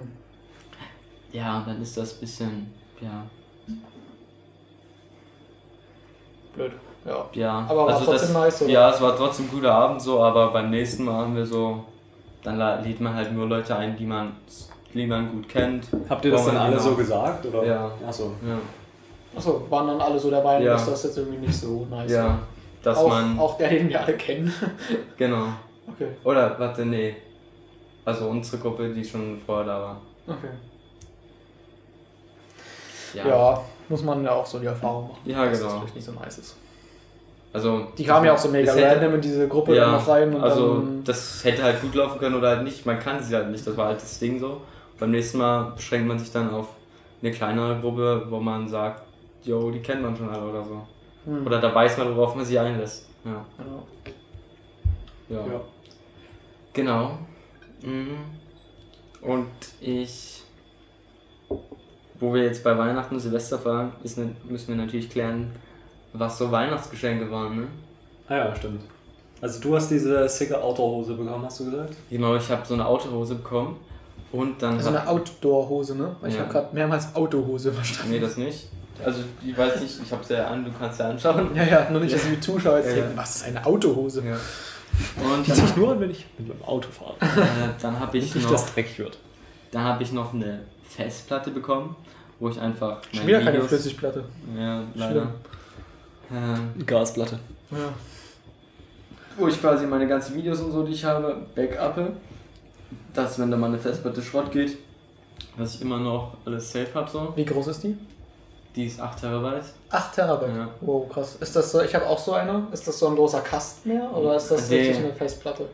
Ja, und dann ist das ein bisschen, ja, Blöd. Ja. ja. Aber war also trotzdem das, nice, oder? Ja, es war trotzdem ein guter Abend so, aber beim nächsten Mal haben wir so, dann lädt man halt nur Leute ein, die man, die man gut kennt. Habt ihr das dann alle so gesagt? Oder? Ja. Achso. Ja, Achso, waren dann alle so der Meinung, Ja. dass das jetzt irgendwie nicht so nice ja war. dass auch, man, auch der, den wir alle kennen. [LAUGHS] genau. Okay, Oder, warte, nee. Also unsere Gruppe, die schon vorher da war. okay. Ja. Ja. muss man ja auch so die Erfahrung machen. Ja, dass genau. das vielleicht nicht so nice ist. Also, Die kamen ja auch so mega es hätte- random in diese Gruppe Ja, noch rein und also das hätte halt gut laufen können oder halt nicht. Man kann sie halt nicht, das war halt das Ding so. Beim nächsten Mal beschränkt man sich dann auf eine kleinere Gruppe, wo man sagt, yo, die kennt man schon alle oder so. Hm. Oder da weiß man, worauf man sich einlässt. Ja. Ja. ja. Ja. Genau. Mhm. Und ich, wo wir jetzt bei Weihnachten und Silvester waren, ist, ne- müssen wir natürlich klären, was so Weihnachtsgeschenke waren, ne? Ah ja, stimmt. Also du hast diese sicke Outdoor-Hose bekommen, hast du gesagt? Genau, ich habe so eine Autohose bekommen und dann. Also eine Outdoor-Hose, ne? Weil Ich Ja. habe gerade mehrmals Autohose verstanden. nee, das nicht. Also, ich weiß nicht, ich hab's ja an, du kannst ja anschauen. Ja, ja, nur nicht, dass die Zuschauer jetzt Ja, ja. denken, was ist eine Autohose? Ja. Und Die dann, sich nur an, wenn ich mit meinem Auto fahre. [LAUGHS] äh, dann habe ich, Nicht noch- das Dreck wird. dann hab ich noch eine Festplatte bekommen, wo ich einfach. Schon wieder keine Flüssigplatte. Ja, leider. Ähm, Gasplatte. Ja. wo ich quasi meine ganzen Videos und so, die ich habe, backuppe. Dass, wenn da mal eine Festplatte Schrott geht, dass ich immer noch alles safe habe. So. Wie groß ist die? Die ist 8 Terabyte. 8 Terabyte. Ja. Wow, krass. Ist das so, ich habe auch so eine. Ist das so ein großer Kasten mehr oder ist das Nee. wirklich eine Festplatte?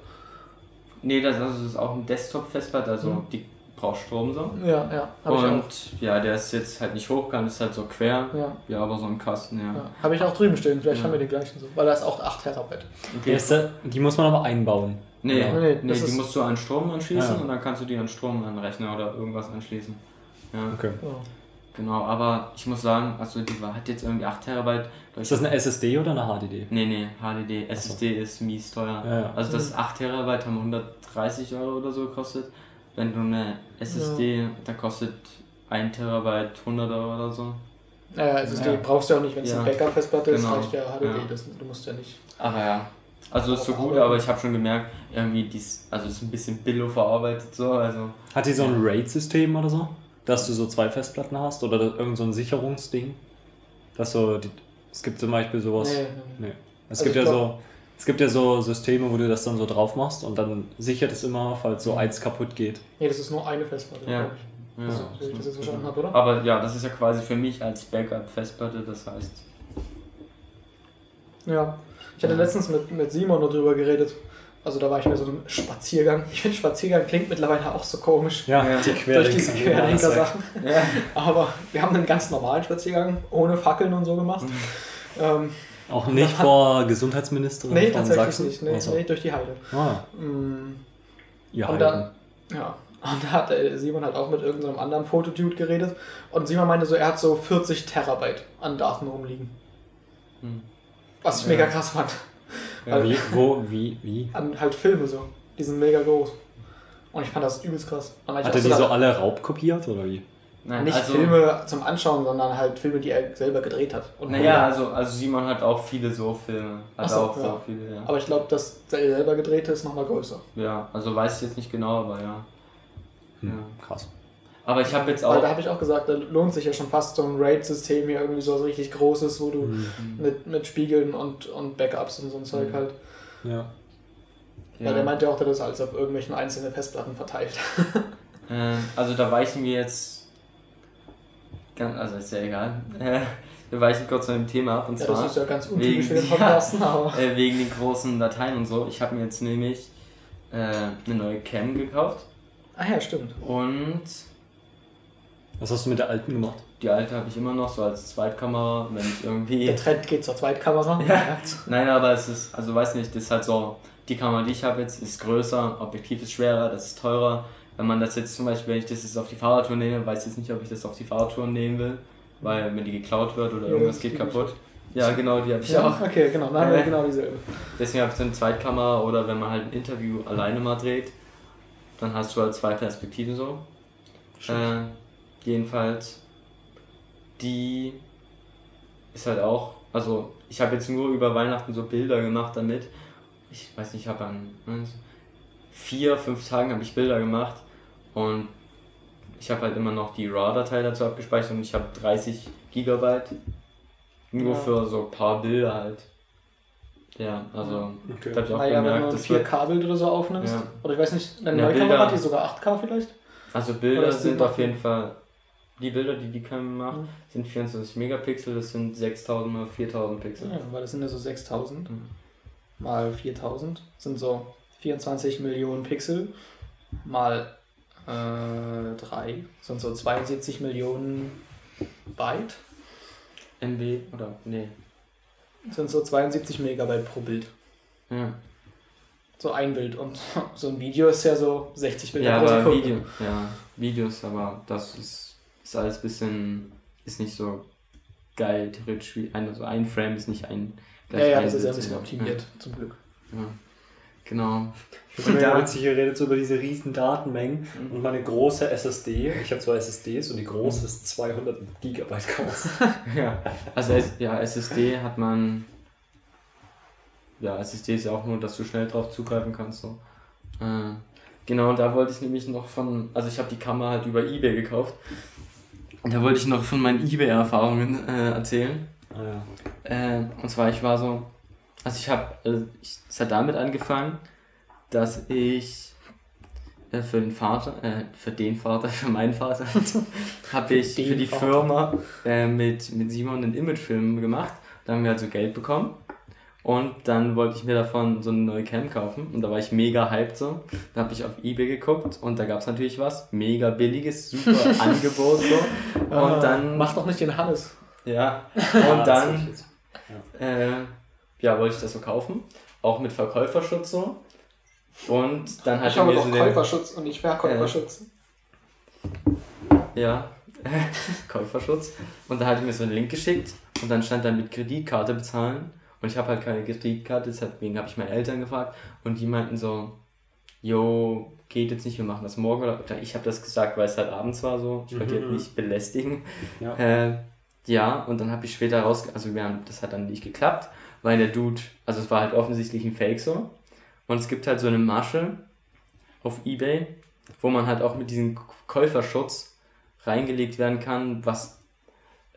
Nee, das, also das ist auch ein Desktop-Festplatte, also Mhm. die braucht Strom so. Ja, ja. Und ja, der ist jetzt halt nicht hochkant, ist halt so quer. Ja, Ja, aber so ein Kasten, ja. ja. Habe ich auch drüben stehen. Vielleicht Ja. haben wir die gleichen so. Weil da ist auch 8 Terabyte. Die, erste, die muss man aber einbauen. Nee, Ja. nee, Nee, das die musst du an Strom anschließen ja. und dann kannst du die an Strom an Rechner oder irgendwas anschließen. Ja, Okay. Ja. genau, aber ich muss sagen, also die war, hat jetzt irgendwie 8 Terabyte. Ist das eine SSD oder eine HDD? Nee, nee, HDD, SSD ist mies teuer. Ja, ja. Also das 8 Terabyte haben 130 Euro oder so gekostet. Wenn du eine SSD, da kostet 1 Terabyte 100 Euro oder so. Naja, SSD Ja. brauchst du ja auch nicht, wenn es Ja. eine Backup-Festplatte ist, Genau. reicht ja HDD. Ja. Das, du musst ja nicht. Aber ja. Also ist so gut, aber ich habe schon gemerkt, irgendwie dies, also ist ein bisschen billo verarbeitet so, also Hat die so ein RAID-System oder so? Dass du so zwei Festplatten hast oder irgend so ein Sicherungsding? Dass so, die, es gibt zum Beispiel sowas. Nee, Nee. Es Also gibt ja glaub- so. Es gibt ja so Systeme, wo du das dann so drauf machst und dann sichert es immer, falls so eins kaputt geht. nee, das ist nur eine Festplatte, Ja. glaube ich. ja. So, wie ich das jetzt verstanden habe, oder? Aber ja, das ist ja quasi für mich als Backup Festplatte, das heißt. Ja. Ich hatte Ja. letztens mit, mit Simon noch drüber geredet. Also da war ich bei so einem Spaziergang. Ich finde Spaziergang klingt mittlerweile auch so komisch. Ja, Ja. die Durch diese Querdenker- Querdenker-Sachen. Ja. Aber wir haben einen ganz normalen Spaziergang, ohne Fackeln und so gemacht. Ähm, Auch nicht vor Gesundheitsministerin nee, von tatsächlich Sachsen? nicht. Nee, Ach so. nee, durch die Heide. Ah, Mm, ihr Und da, ja. Und da hat Simon halt auch mit irgendeinem anderen Fotodude geredet. Und Simon meinte so, er hat so 40 Terabyte an Daten rumliegen. Hm. Was ich Ja. mega krass fand. Ja. Wie, wo, wie, wie? An halt Filme so. Die sind mega groß. Und ich fand das übelst krass. Hat er die so alle raubkopiert oder wie? Nein, nicht also, Filme zum Anschauen, sondern halt Filme, die er selber gedreht hat. Naja, also, also Simon hat auch viele so Filme. Hat so, auch ja. so viele, ja. Aber ich glaube, das selber gedrehte ist nochmal größer. Ja, also weiß ich jetzt nicht genau, aber ja. Hm, Ja. Krass. Aber ich habe jetzt Weil auch. da habe ich auch gesagt, da lohnt sich ja schon fast so ein Raid-System hier irgendwie so richtig großes, wo du Hm. mit, mit Spiegeln und, und Backups und so ein Zeug Mhm. halt. Ja. Weil der meinte auch, der das alles auf irgendwelchen einzelnen Festplatten verteilt. [LAUGHS] Äh, also da weichen wir jetzt. Ganz, also ist ja egal. Äh, [LAUGHS] wir weichen kurz von dem Thema ab und Ja, zwar das ist ja ganz untypisch wegen- für den [LAUGHS] Podcasten, aber. [LAUGHS] äh, wegen den großen Dateien und so. Ich habe mir jetzt nämlich äh, eine neue Cam gekauft Ah ja, stimmt. und Was hast du mit der alten gemacht? die alte habe ich immer noch so als Zweitkamera, wenn ich irgendwie. Der Trend geht zur Zweitkamera. Ja. Nein, aber es ist, also weiß nicht, das ist halt so, die Kamera, die ich habe jetzt, ist größer, Objektiv ist schwerer, das ist teurer. Wenn man das jetzt zum Beispiel, wenn ich das jetzt auf die Fahrradtour nehme, weiß ich jetzt nicht, ob ich das auf die Fahrradtour nehmen will, weil mir die geklaut wird oder Ja, irgendwas geht kaputt. Ja, genau, die habe ich Ja, auch. okay, genau. Dann haben wir Äh. genau dieselbe. Deswegen habe ich so eine Zweitkamera oder wenn man halt ein Interview alleine mal dreht, dann hast du halt zwei Perspektiven so. Äh, jedenfalls, die ist halt auch, also ich habe jetzt nur über Weihnachten so Bilder gemacht damit. Ich weiß nicht, ich habe an eins, vier, fünf Tagen habe ich Bilder gemacht und ich habe halt immer noch die RAW-Datei dazu abgespeichert und ich habe 30 Gigabyte nur Ja. für so ein paar Bilder halt. Ja, also Okay. da habe ich auch Naja, wenn gemerkt, du das vier Kabel oder so aufnimmst. Ja. Oder ich weiß nicht, eine Ja, neue Bilder- Kamera hat die sogar 8K vielleicht? also Bilder sind auf jeden Fall, die Bilder, die die Cam macht, Mhm. sind 24 Megapixel, das sind 6000 mal 4000 Pixel. Ja, weil das sind ja so 6000 Mhm. mal 4000 sind so 24 Millionen Pixel mal äh, 3 sind so 72 Millionen Byte. MB oder nee. Sind so 72 Megabyte pro Bild. Ja, So ein Bild. Und [LAUGHS] so ein Video ist ja so 60 Bilder ja pro aber Sekunde. Video, ja, Videos, aber das ist, ist alles ein bisschen, ist nicht so geil, theoretisch wie ein, also ein Frame ist nicht ein Ja, ja, ein das ist ja ein Bild, bisschen optimiert, zum Glück. Ja, ja. Genau. Und da- witzig, ihr redet so über diese riesen Datenmengen und meine große SSD, ich habe zwei SSDs und die große ist 200 Gigabyte groß. [LAUGHS] Ja, also ja, SSD hat man. Ja, SSD ist ja auch nur, dass du schnell drauf zugreifen kannst. So. Äh, genau, und da wollte ich nämlich noch von. Also, ich habe die Kamera halt über Ebay gekauft. Und da wollte ich noch von meinen Ebay-Erfahrungen äh, erzählen. Ah, ja. Äh, und zwar, ich war so. Also, ich habe. Also es hat damit angefangen, dass ich äh, für den Vater, äh, für den Vater, [LAUGHS] für meinen Vater, [LAUGHS] habe ich für die Vater. Firma äh, mit, mit Simon einen Imagefilm gemacht. Da haben wir also Geld bekommen. Und dann wollte ich mir davon so eine neue Cam kaufen. Und da war ich mega hyped so. Da habe ich auf Ebay geguckt und da gab es natürlich was. Mega billiges, super [LAUGHS] Angebot so. Und Ah, dann. Mach doch nicht den Hannes. Ja. Und dann jetzt. äh, ja, wollte ich das so kaufen. Auch mit Verkäuferschutz so. Und dann hat Ich habe mir doch so den, Käuferschutz und nicht Verkäuferschutz. Ja, [LAUGHS] Käuferschutz. Und da hat er mir so einen Link geschickt und dann stand da mit Kreditkarte bezahlen. Und ich habe halt keine Kreditkarte, deswegen habe ich meine Eltern gefragt und die meinten so, jo, geht jetzt nicht, wir machen das morgen. Oder oder ich habe das gesagt, weil es halt abends war so. Ich wollte Mhm. jetzt nicht belästigen. Ja. Äh, ja, und dann habe ich später raus, also wir haben, das hat dann nicht geklappt, weil der Dude, also es war halt offensichtlich ein Fake so. Und es gibt halt so eine Masche auf Ebay, wo man halt auch mit diesem Käuferschutz reingelegt werden kann, was,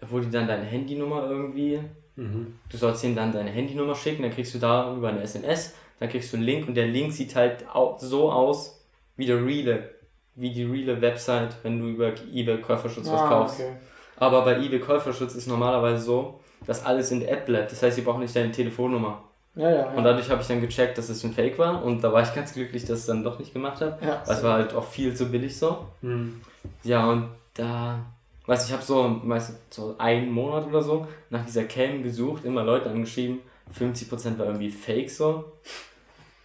wo die dann deine Handynummer irgendwie, Mhm. du sollst ihnen dann deine Handynummer schicken, dann kriegst du darüber eine SMS, dann kriegst du einen Link und der Link sieht halt so aus wie der reale, wie die reale Website, wenn du über Ebay Käuferschutz was kaufst. Ah, okay. Aber bei eBay Käuferschutz ist normalerweise so, dass alles in der App bleibt. Das heißt, sie brauchen nicht deine Telefonnummer. Ja, ja. ja. Und dadurch habe ich dann gecheckt, dass es ein Fake war. Und da war ich ganz glücklich, dass ich es dann doch nicht gemacht habe. ja, Weil es war halt auch viel zu billig so. Mhm. Ja, und da, weiß ich, habe so, weiß, so einen Monat oder so nach dieser Cam gesucht, immer Leute angeschrieben. 50% war irgendwie Fake so.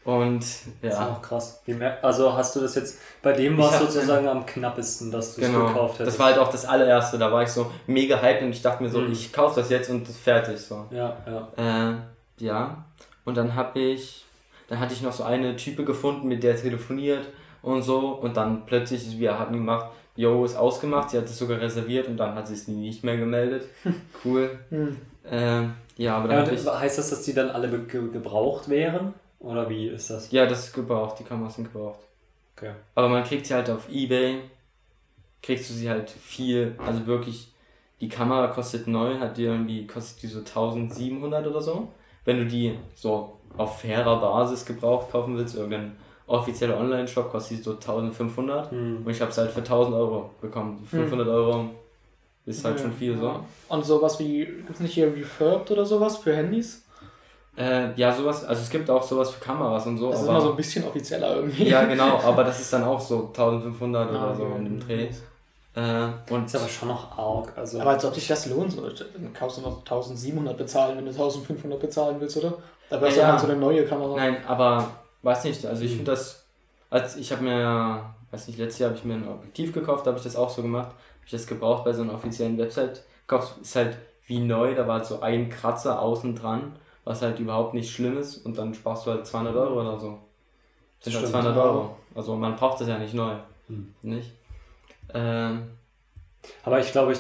Und Das ist ja, auch krass. Also hast du das jetzt, bei dem war es sozusagen am knappesten, dass du es genau. gekauft hättest. Das war halt auch das allererste. Da war ich so mega hyped und ich dachte mir so, Mhm. ich kaufe das jetzt und fertig so. Ja, ja. Äh, ja. Und dann habe ich, dann hatte ich noch so eine Type gefunden, mit der telefoniert und so. Und dann plötzlich, wir haben gemacht, Jo ist ausgemacht, sie hat es sogar reserviert und dann hat sie es nicht mehr gemeldet. [LAUGHS] Cool. Hm. Ähm, ja, aber dann Ja, ich, heißt das, dass die dann alle ge gebraucht wären? Oder wie ist das? ja, das ist gebraucht, die Kameras sind gebraucht. Okay. Aber man kriegt sie halt auf Ebay, kriegst du sie halt viel, also wirklich, die Kamera kostet neu, hat die irgendwie, kostet die so 1700 oder so. Wenn du die so auf fairer Basis gebraucht kaufen willst, irgendein offizieller Online-Shop kostet die so 1500 Hm. und ich habe es halt für 1000 Euro bekommen. 500 Euro ist halt Ja, schon viel so. Und sowas wie, gibt es nicht hier Refurbed oder sowas für Handys? Äh, ja, sowas, also es gibt auch sowas für Kameras und so, Das ist immer so ein bisschen offizieller irgendwie. ja genau, [LAUGHS] aber das ist dann auch so 1500 Ah, oder so in dem Dreh. Äh, und Ist aber schon noch arg. Also, Aber als ob sich das lohnt, so, dann kaufst du noch 1700 bezahlen, wenn du 1500 bezahlen willst, oder? Da wirst Ja, du ja. halt so eine neue Kamera. Nein, aber weiß nicht, also ich Mhm. finde das, als ich habe mir, weiß nicht, letztes Jahr habe ich mir ein Objektiv gekauft, da habe ich das auch so gemacht, habe ich das gebraucht bei so einer offiziellen Website gekauft, ist halt wie neu, da war halt so ein Kratzer außen dran, was halt überhaupt nicht schlimm ist und dann sparst du halt 200 Euro oder so. Sind halt Stimmt, 200 ja. Euro. Also man braucht das ja nicht neu. Hm. Nicht? Ähm, aber ich glaube, ich,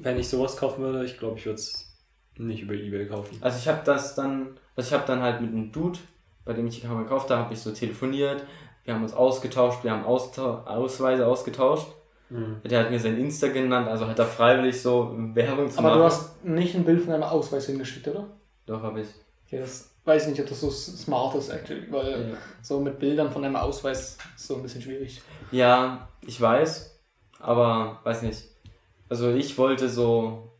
wenn ich sowas kaufen würde, ich glaube, ich würde es nicht über Ebay kaufen. Also ich habe das dann, also ich habe dann halt mit einem Dude, bei dem ich die Kamera gekauft habe, habe ich so telefoniert, wir haben uns ausgetauscht, wir haben Austau Ausweise ausgetauscht. Hm. Der hat mir sein Insta genannt, also hat er freiwillig so Werbung zu Aber machen. du hast nicht ein Bild von deinem Ausweis hingeschickt, oder? Doch, habe ich. Okay, das weiß ich nicht, ob das so smart ist, actually, weil Ja. so mit Bildern von deinem Ausweis ist so ein bisschen schwierig. ja, ich weiß, aber weiß nicht. Also ich wollte so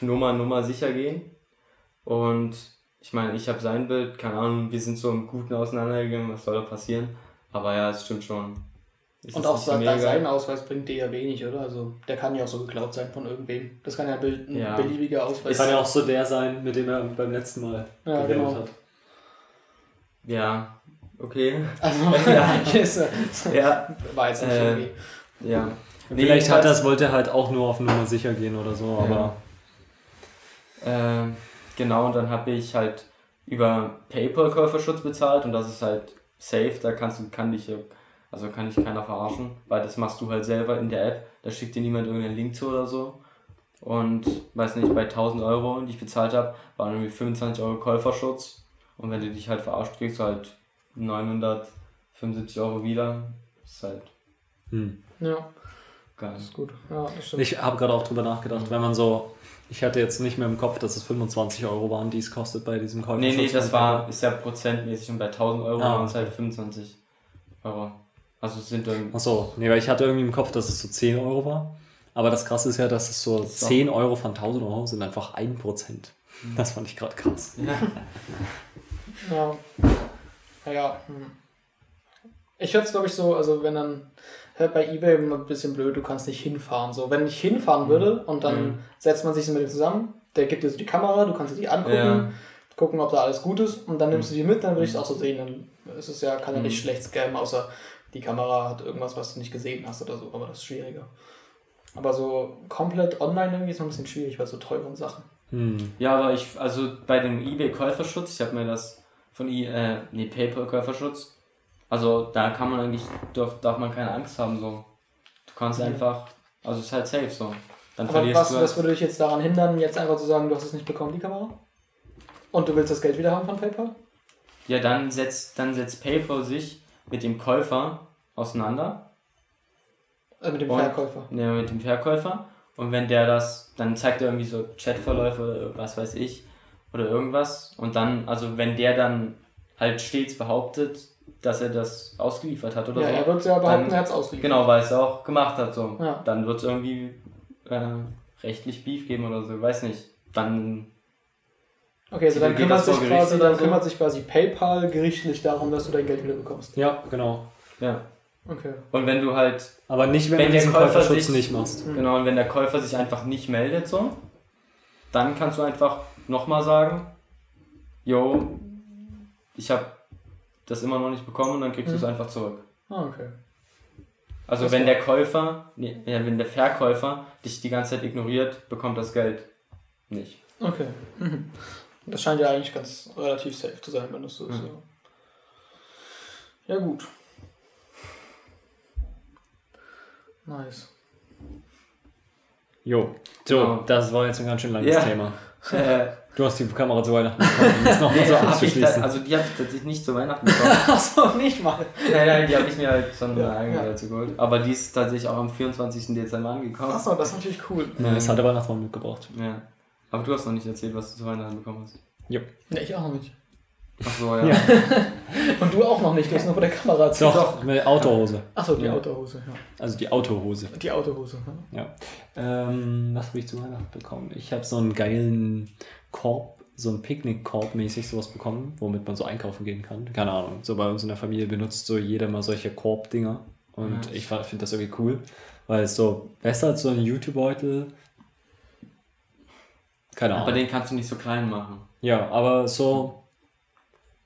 Nummer, Nummer sicher gehen. Und ich meine, ich habe sein Bild, keine Ahnung, wir sind so im Guten auseinandergegangen, was soll da passieren? Aber ja, es stimmt schon. Ist Und auch sein, sein Ausweis bringt dir ja wenig, oder? Also der kann ja auch so geklaut sein von irgendwem. Das kann ja ein, Ja. beliebiger Ausweis Kann ja auch so der sein, mit dem er beim letzten Mal Ja, genau. hat. Ja, okay. Also, [LAUGHS] Ja. äh, [LAUGHS] Ja, war jetzt nicht Äh, irgendwie. ja. Vielleicht hat das, wollte er halt auch nur auf Nummer sicher gehen oder so, aber Ähm, genau, und dann habe ich halt über PayPal Käuferschutz bezahlt und das ist halt safe, da kannst du, kann dich, also kann dich keiner verarschen, weil das machst du halt selber in der App, da schickt dir niemand irgendeinen Link zu oder so. Und weiß nicht, bei 1000 Euro, die ich bezahlt habe, waren irgendwie 25 Euro Käuferschutz. Und wenn du dich halt verarscht, kriegst du halt 975 Euro wieder. Das ist halt hm. Ja, geil. ist gut. Ja, das stimmt. ich habe gerade auch drüber nachgedacht, wenn man so, ich hatte jetzt nicht mehr im Kopf, dass es 25 Euro waren, die es kostet bei diesem Käufer. Nee, nee, das war, ist ja prozentmäßig und bei 1000 Euro Ah, waren es halt 25 Euro. Also es sind dann. Achso, nee, weil ich hatte irgendwie im Kopf, dass es so 10 Euro war. Aber das krasse ist ja, dass es so 10 Euro von 1000 Euro sind einfach 1%. Das fand ich gerade krass. [LAUGHS] Ja. Naja. Hm. Ich hätte es, glaube ich, so, also wenn dann halt bei Ebay immer ein bisschen blöd, du kannst nicht hinfahren. So, wenn ich hinfahren würde und dann Mhm. setzt man sich so mit dem zusammen, der gibt dir so die Kamera, du kannst dir die angucken, Ja. gucken, ob da alles gut ist und dann nimmst du die mit, dann würde ich es auch so sehen. Dann ist es ja, kann ja nicht Mhm. schlecht scammen, außer die Kamera hat irgendwas, was du nicht gesehen hast oder so, aber das ist schwieriger. Aber so komplett online irgendwie ist noch ein bisschen schwierig bei so teuren Sachen. Hm. Ja, aber ich, also bei dem eBay-Käuferschutz, ich habe mir das von I, äh, nee, PayPal-Käuferschutz, also da kann man eigentlich, darf, darf man keine Angst haben, so. Du kannst Mhm. einfach, also es ist halt safe, so. Dann Aber verlierst was, du was halt, würde dich jetzt daran hindern, jetzt einfach zu sagen, du hast es nicht bekommen, die Kamera? Und du willst das Geld wieder haben von PayPal? ja, dann setzt, dann setzt PayPal sich mit dem Käufer auseinander, Äh, mit dem Und- Verkäufer. ne, mit dem Verkäufer, und wenn der das, dann zeigt er irgendwie so Chatverläufe oder was weiß ich, oder irgendwas, und dann, also wenn der dann halt stets behauptet, dass er das ausgeliefert hat oder Ja, so. er wird ja behaupten, Dann- er hat es ausgeliefert. Genau, weil es auch gemacht hat so. Ja. Dann wird es irgendwie äh, rechtlich Beef geben oder so, weiß nicht. Dann Okay, also dann kümmert, sich quasi, dann so? kümmert sich quasi PayPal gerichtlich darum, dass du dein Geld wieder bekommst. Ja, genau. ja. Okay. Und wenn du halt Aber nicht, wenn, Wenn du der diesen Käufer Käuferschutz sich- nicht machst. Mhm. genau und wenn der Käufer sich einfach nicht meldet so, dann kannst du einfach nochmal sagen, yo, ich habe das immer noch nicht bekommen und dann kriegst du es Mhm. einfach zurück. Ah, okay. Also Das wenn der Käufer, nee, wenn der Verkäufer dich die ganze Zeit ignoriert, bekommt das Geld nicht. Okay. Mhm. Das scheint ja eigentlich ganz relativ safe zu sein, wenn das so ist. Mhm. Ja. ja, gut. Nice. Jo, so, Genau. das war jetzt ein ganz schön langes Ja. Thema. [LAUGHS] Äh, Du hast die Kamera zu Weihnachten bekommen, um das noch [LAUGHS] mal so da, abzuschließen. also die habe ich tatsächlich nicht zu Weihnachten bekommen. [LAUGHS] Achso, nicht mal. nein, nein, die habe ich mir halt schon Ja, eigentlich dazu geholt. Aber die ist tatsächlich auch am 24. Dezember angekommen. Achso, das ist natürlich cool. Ja, das hat der Weihnachtsmann mitgebracht. Ja. Aber du hast noch nicht erzählt, was du zu Weihnachten bekommen hast. Ja, ich auch noch nicht. Ach so, ja. Ja. [LAUGHS] Und du auch noch nicht, du hast nur vor der Kamera erzählt. Doch, mit Autohose. Achso, die Ja. Autohose, ja. Also die Autohose. Die Autohose. Ja. Ja. Ähm, was habe ich zu Weihnachten bekommen? Ich habe so einen geilen Korb, so einen Picknickkorb mäßig sowas bekommen, womit man so einkaufen gehen kann. Keine Ahnung. So bei uns in der Familie benutzt so jeder mal solche Korbdinger. Und Ja. ich finde das irgendwie cool, weil es so besser als so ein YouTube-Beutel. Keine Ahnung. Aber den kannst du nicht so klein machen. Ja, aber so.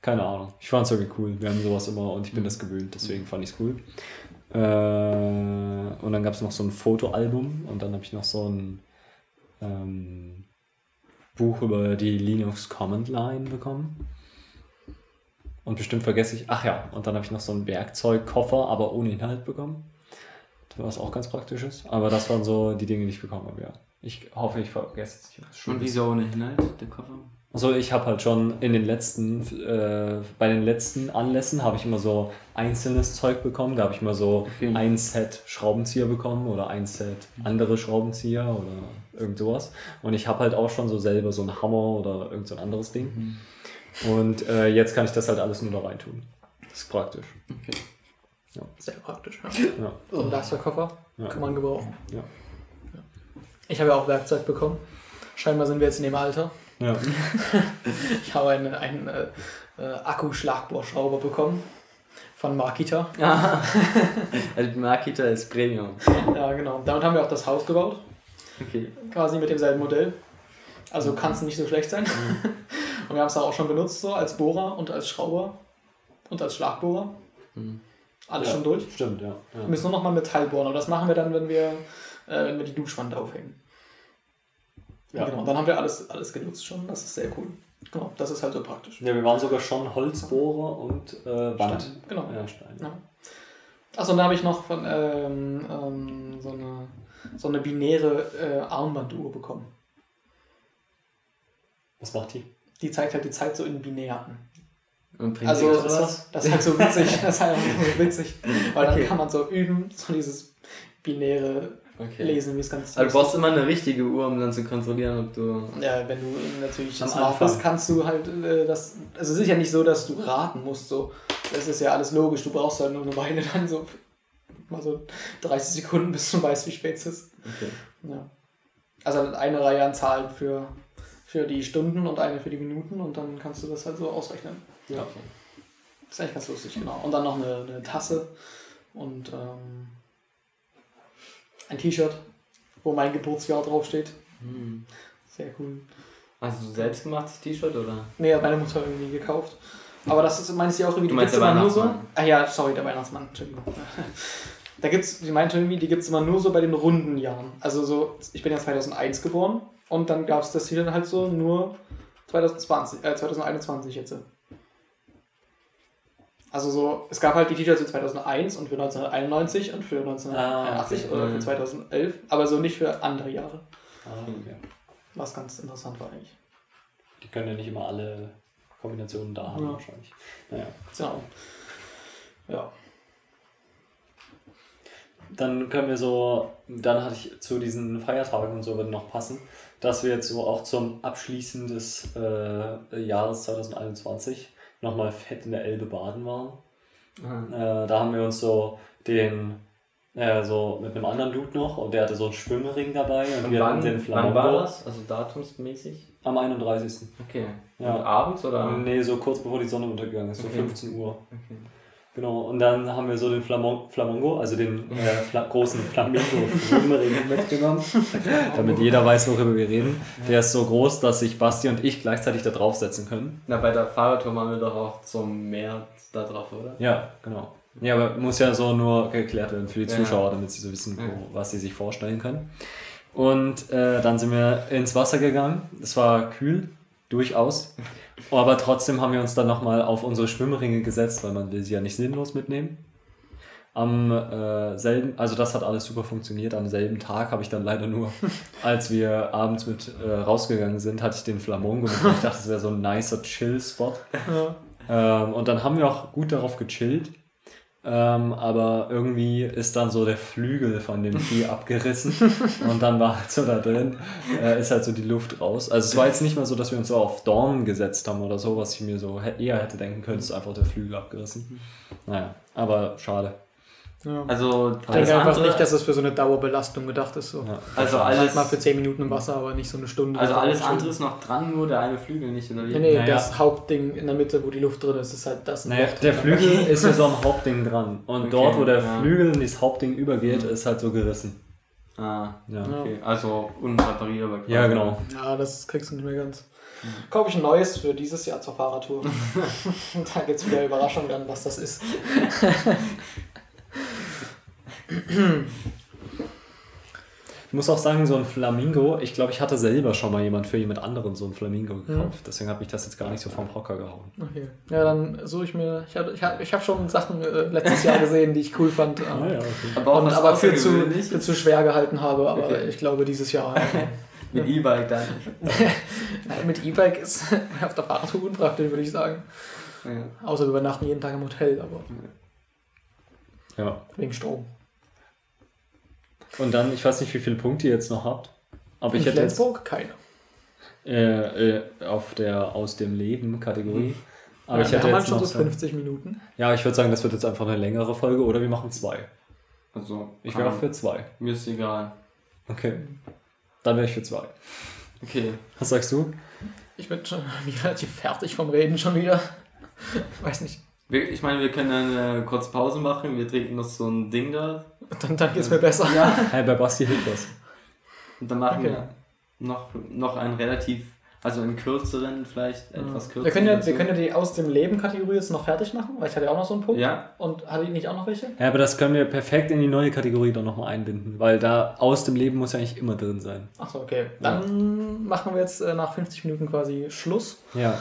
Keine Ahnung. Ich fand es irgendwie cool. Wir haben sowas immer und ich bin das gewöhnt, deswegen fand ich es cool. Äh, und dann gab es noch so ein Fotoalbum und dann habe ich noch so ein ähm, Buch über die Linux Command Line bekommen. Und bestimmt vergesse ich. Ach ja, und dann habe ich noch so einen Werkzeugkoffer, aber ohne Inhalt bekommen. Was auch ganz praktisch ist. Aber das waren so die Dinge, die ich bekommen habe, ja. Ich hoffe, ich vergesse jetzt nicht. Und wieso ohne Inhalt, der Koffer? Also ich habe halt schon in den letzten, äh, bei den letzten Anlässen habe ich immer so einzelnes Zeug bekommen. Da habe ich mal so Okay. ein Set Schraubenzieher bekommen oder ein Set andere Schraubenzieher oder irgend sowas. Und ich habe halt auch schon so selber so einen Hammer oder irgend so ein anderes Ding. Und äh, jetzt kann ich das halt alles nur da rein tun. Das ist praktisch. Okay. Sehr praktisch. Ja. Ja. So ein Werkzeugkoffer Ja. kann man gebrauchen. Ja. Ich habe ja auch Werkzeug bekommen. Scheinbar sind wir jetzt in dem Alter. Ja. [LAUGHS] Ich habe einen, einen äh, äh, Akkuschlagbohrschrauber bekommen von Makita. [LAUGHS] Ah, also Makita ist Premium. Ja, genau. Damit haben wir auch das Haus gebaut. Okay. Quasi mit demselben Modell. Also kann es nicht so schlecht sein. [LAUGHS] Und wir haben es auch schon benutzt, so als Bohrer und als Schrauber und als Schlagbohrer. Mhm. Alles Ja. schon durch. Stimmt, ja. Wir ja. müssen nur noch mal Metall bohren. Aber das machen wir dann, wenn wir, äh, wenn wir die Duschwand aufhängen. Ja. Genau. Dann haben wir alles, alles genutzt schon. Das ist sehr cool. Genau. Das ist halt so praktisch. ja, wir waren sogar schon Holzbohrer und äh, Wand. Stein, genau. Ja, Stein. Ja. Achso, und da habe ich noch von ähm, ähm, so, eine, so eine binäre äh, Armbanduhr bekommen. Was macht die? Die zeigt halt die Zeit so in binär an. Und Also das, was? das ist halt so witzig. [LAUGHS] Das ist halt so witzig. Weil Okay. dann kann man so üben, so dieses binäre Okay. Lesen, wie es ganz Also du brauchst immer eine richtige Uhr, um dann zu kontrollieren, ob du. Ja, wenn du natürlich Am Anfang. bist, kannst du halt äh, das. Also es ist ja nicht so, dass du raten musst. So. Das ist ja alles logisch. Du brauchst halt nur eine Weile dann so mal so 30 Sekunden, bis du [LAUGHS] weißt, wie spät es ist. Okay. Ja. Also eine Reihe an Zahlen für, für die Stunden und eine für die Minuten und dann kannst du das halt so ausrechnen. Ja. Das ist eigentlich ganz lustig, genau. Und dann noch eine, eine Tasse und ähm, ein T-Shirt, wo mein Geburtsjahr draufsteht. Hm. Sehr cool. Hast du selbstgemachtes T-Shirt oder? Nee, hat meine Mutter irgendwie gekauft. Aber das ist, meinst du auch irgendwie, Du die meinst gibt's der immer nur so. Ah ja, sorry, der Weihnachtsmann, Entschuldigung. [LAUGHS] Da gibt's, die meinte irgendwie, die gibt es immer nur so bei den runden Jahren. Also so, ich bin ja 2001 geboren und dann gab es das hier dann halt so nur 2020, äh, 2021 jetzt. Also so, es gab halt die T-Shirts für 2001 und für 1991 und für 1981 Ah, okay. oder für Mhm. 2011, aber so nicht für andere Jahre. Ah, okay. Was ganz interessant war eigentlich. Die können ja nicht immer alle Kombinationen da haben, Ja. wahrscheinlich. Naja. Genau. Ja. Dann können wir so, dann hatte ich zu diesen Feiertagen und so würde noch passen, dass wir jetzt so auch zum Abschließen des äh, Jahres 2021 nochmal fett in der Elbe baden waren. Ah. Äh, da haben wir uns so den, äh, so mit einem anderen Dude noch und der hatte so einen Schwimmring dabei und, Und wir hatten wann, den wann war Flamingo das? Also datumsmäßig? am 31. Okay. Ja. Und abends oder? Nee, so kurz bevor die Sonne untergegangen ist, so Okay. 15 Uhr. Okay. Genau, und dann haben wir so den Flamon Flamongo, also den äh, Fla großen Flamingo-Schwimmring [LAUGHS] mitgenommen, damit jeder weiß, worüber wir reden. Der ist so groß, dass sich Basti und ich gleichzeitig da draufsetzen können. Na, bei der Fahrradtour waren wir doch auch zum Meer da drauf, oder? Ja, genau. Ja, aber muss ja so nur geklärt werden für die. Zuschauer, damit sie so wissen, wo, was sie sich vorstellen können. Und äh, dann sind wir ins Wasser gegangen. Es war kühl, durchaus. Aber trotzdem haben wir uns dann nochmal auf unsere Schwimmringe gesetzt, weil man will sie ja nicht sinnlos mitnehmen. am äh, selben, also das hat alles super funktioniert. Am selben Tag habe ich dann leider nur, [LAUGHS] als wir abends mit äh, rausgegangen sind, hatte ich den Flamongo mit. Ich dachte, das wäre so ein nicer Chill-Spot. Ja. Ähm, und dann haben wir auch gut darauf gechillt. Ähm, aber irgendwie ist dann so der Flügel von dem Vieh [LAUGHS] abgerissen und dann war halt so da drin, äh, ist halt so die Luft raus. Also es war jetzt nicht mal so, dass wir uns so auf Dornen gesetzt haben oder so, was ich mir so eher hätte denken können, ist einfach der Flügel abgerissen. Naja, aber schade. Ja. Also Ich denke einfach nicht, dass es für so eine Dauerbelastung gedacht ist. So. Ja. also Halt alles, mal für 10 Minuten im Wasser, aber nicht so eine Stunde. also alles andere ist noch dran, nur der eine Flügel nicht, oder wie? Nee, nee, Naja. das Hauptding in der Mitte, wo die Luft drin ist, ist halt das. Naja, der. Flügel [LAUGHS] ist ja so am Hauptding dran. Und Okay, dort, wo der ja. Flügel in das Hauptding übergeht, ist halt so gerissen. Ah, Ja, okay. Also unreparierbar. ja genau. Ja, das kriegst du nicht mehr ganz. Kaufe ich ein neues für dieses Jahr zur Fahrradtour. [LAUGHS] [LAUGHS] da gibt es wieder Überraschung dann, was das ist. Ich muss auch sagen, so ein Flamingo, ich glaube, ich hatte selber schon mal jemand für jemand anderen so ein Flamingo gekauft. Deswegen habe ich das jetzt gar nicht so vom Hocker gehauen. Okay. Ja, dann suche ich mir. Ich habe ich hab, ich hab schon Sachen äh, letztes Jahr gesehen, die ich cool fand. Ah, ja, okay. Aber auch und was aber für zu, für zu schwer gehalten habe. Aber Okay. ich glaube, dieses Jahr [LAUGHS] Mit E-Bike dann. [LAUGHS] Nein, mit E-Bike ist [LAUGHS] auf der Fahrradtour unpraktisch, würde ich sagen. Ja. Außer wir übernachten jeden Tag im Hotel, aber Ja. Wegen Strom. Und dann, ich weiß nicht, wie viele Punkte ihr jetzt noch habt. Aber ich In hätte jetzt? Keine. äh, äh, auf der Aus dem Leben Kategorie. Aber ich wir hätte haben jetzt halt schon noch so so, 50 Minuten. Ja, ich würde sagen, das wird jetzt einfach eine längere Folge oder wir machen zwei. Also, Ich wäre auch für zwei. Mir ist egal. Okay. Dann wäre ich für zwei. Okay. Was sagst du? Ich bin schon [LAUGHS] relativ fertig vom Reden schon wieder. Weiß nicht. Ich meine, wir können eine kurze Pause machen. Wir trinken noch so ein Ding da. Dann, dann geht es mir besser. [LAUGHS] Hey, bei Basti hilft das. Und dann machen Okay. wir noch, noch einen relativ, also einen kürzeren, vielleicht etwas kürzeren. Wir können, ja, dazu. wir können ja die Aus dem Leben-Kategorie jetzt noch fertig machen, weil ich hatte ja auch noch so einen Punkt. Ja, Und hatte ich nicht auch noch welche? Ja, aber das können wir perfekt in die neue Kategorie dann nochmal einbinden, weil da aus dem Leben muss ja eigentlich immer drin sein. Achso, okay. Dann machen wir jetzt äh, nach 50 Minuten quasi Schluss. Ja.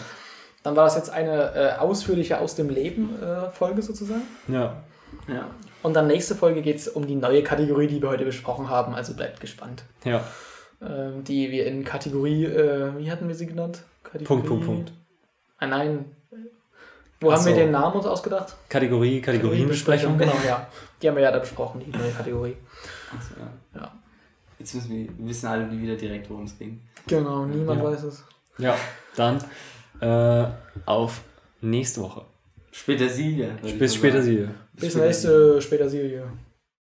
Dann war das jetzt eine äh, ausführliche Aus dem Leben-Folge sozusagen. Ja. ja. Und dann nächste Folge geht es um die neue Kategorie, die wir heute besprochen haben. Also bleibt gespannt. Ja. Ähm, die wir in Kategorie, äh, wie hatten wir sie genannt? Kategorie, Punkt, Punkt, Punkt. Ah, nein. Wo Ach haben wir so. den Namen uns ausgedacht? Kategorie, Kategorienbesprechung. Genau, ja. Die haben wir ja da besprochen, die neue Kategorie. Also, ja. Ja. Jetzt müssen wir, wir wissen alle wie wieder direkt, worum es ging. Genau, niemand Ja. weiß es. Ja, dann äh, auf nächste Woche. Später Silja. würde ich Bis mal später sagen. sie. Bis nächste später Serie.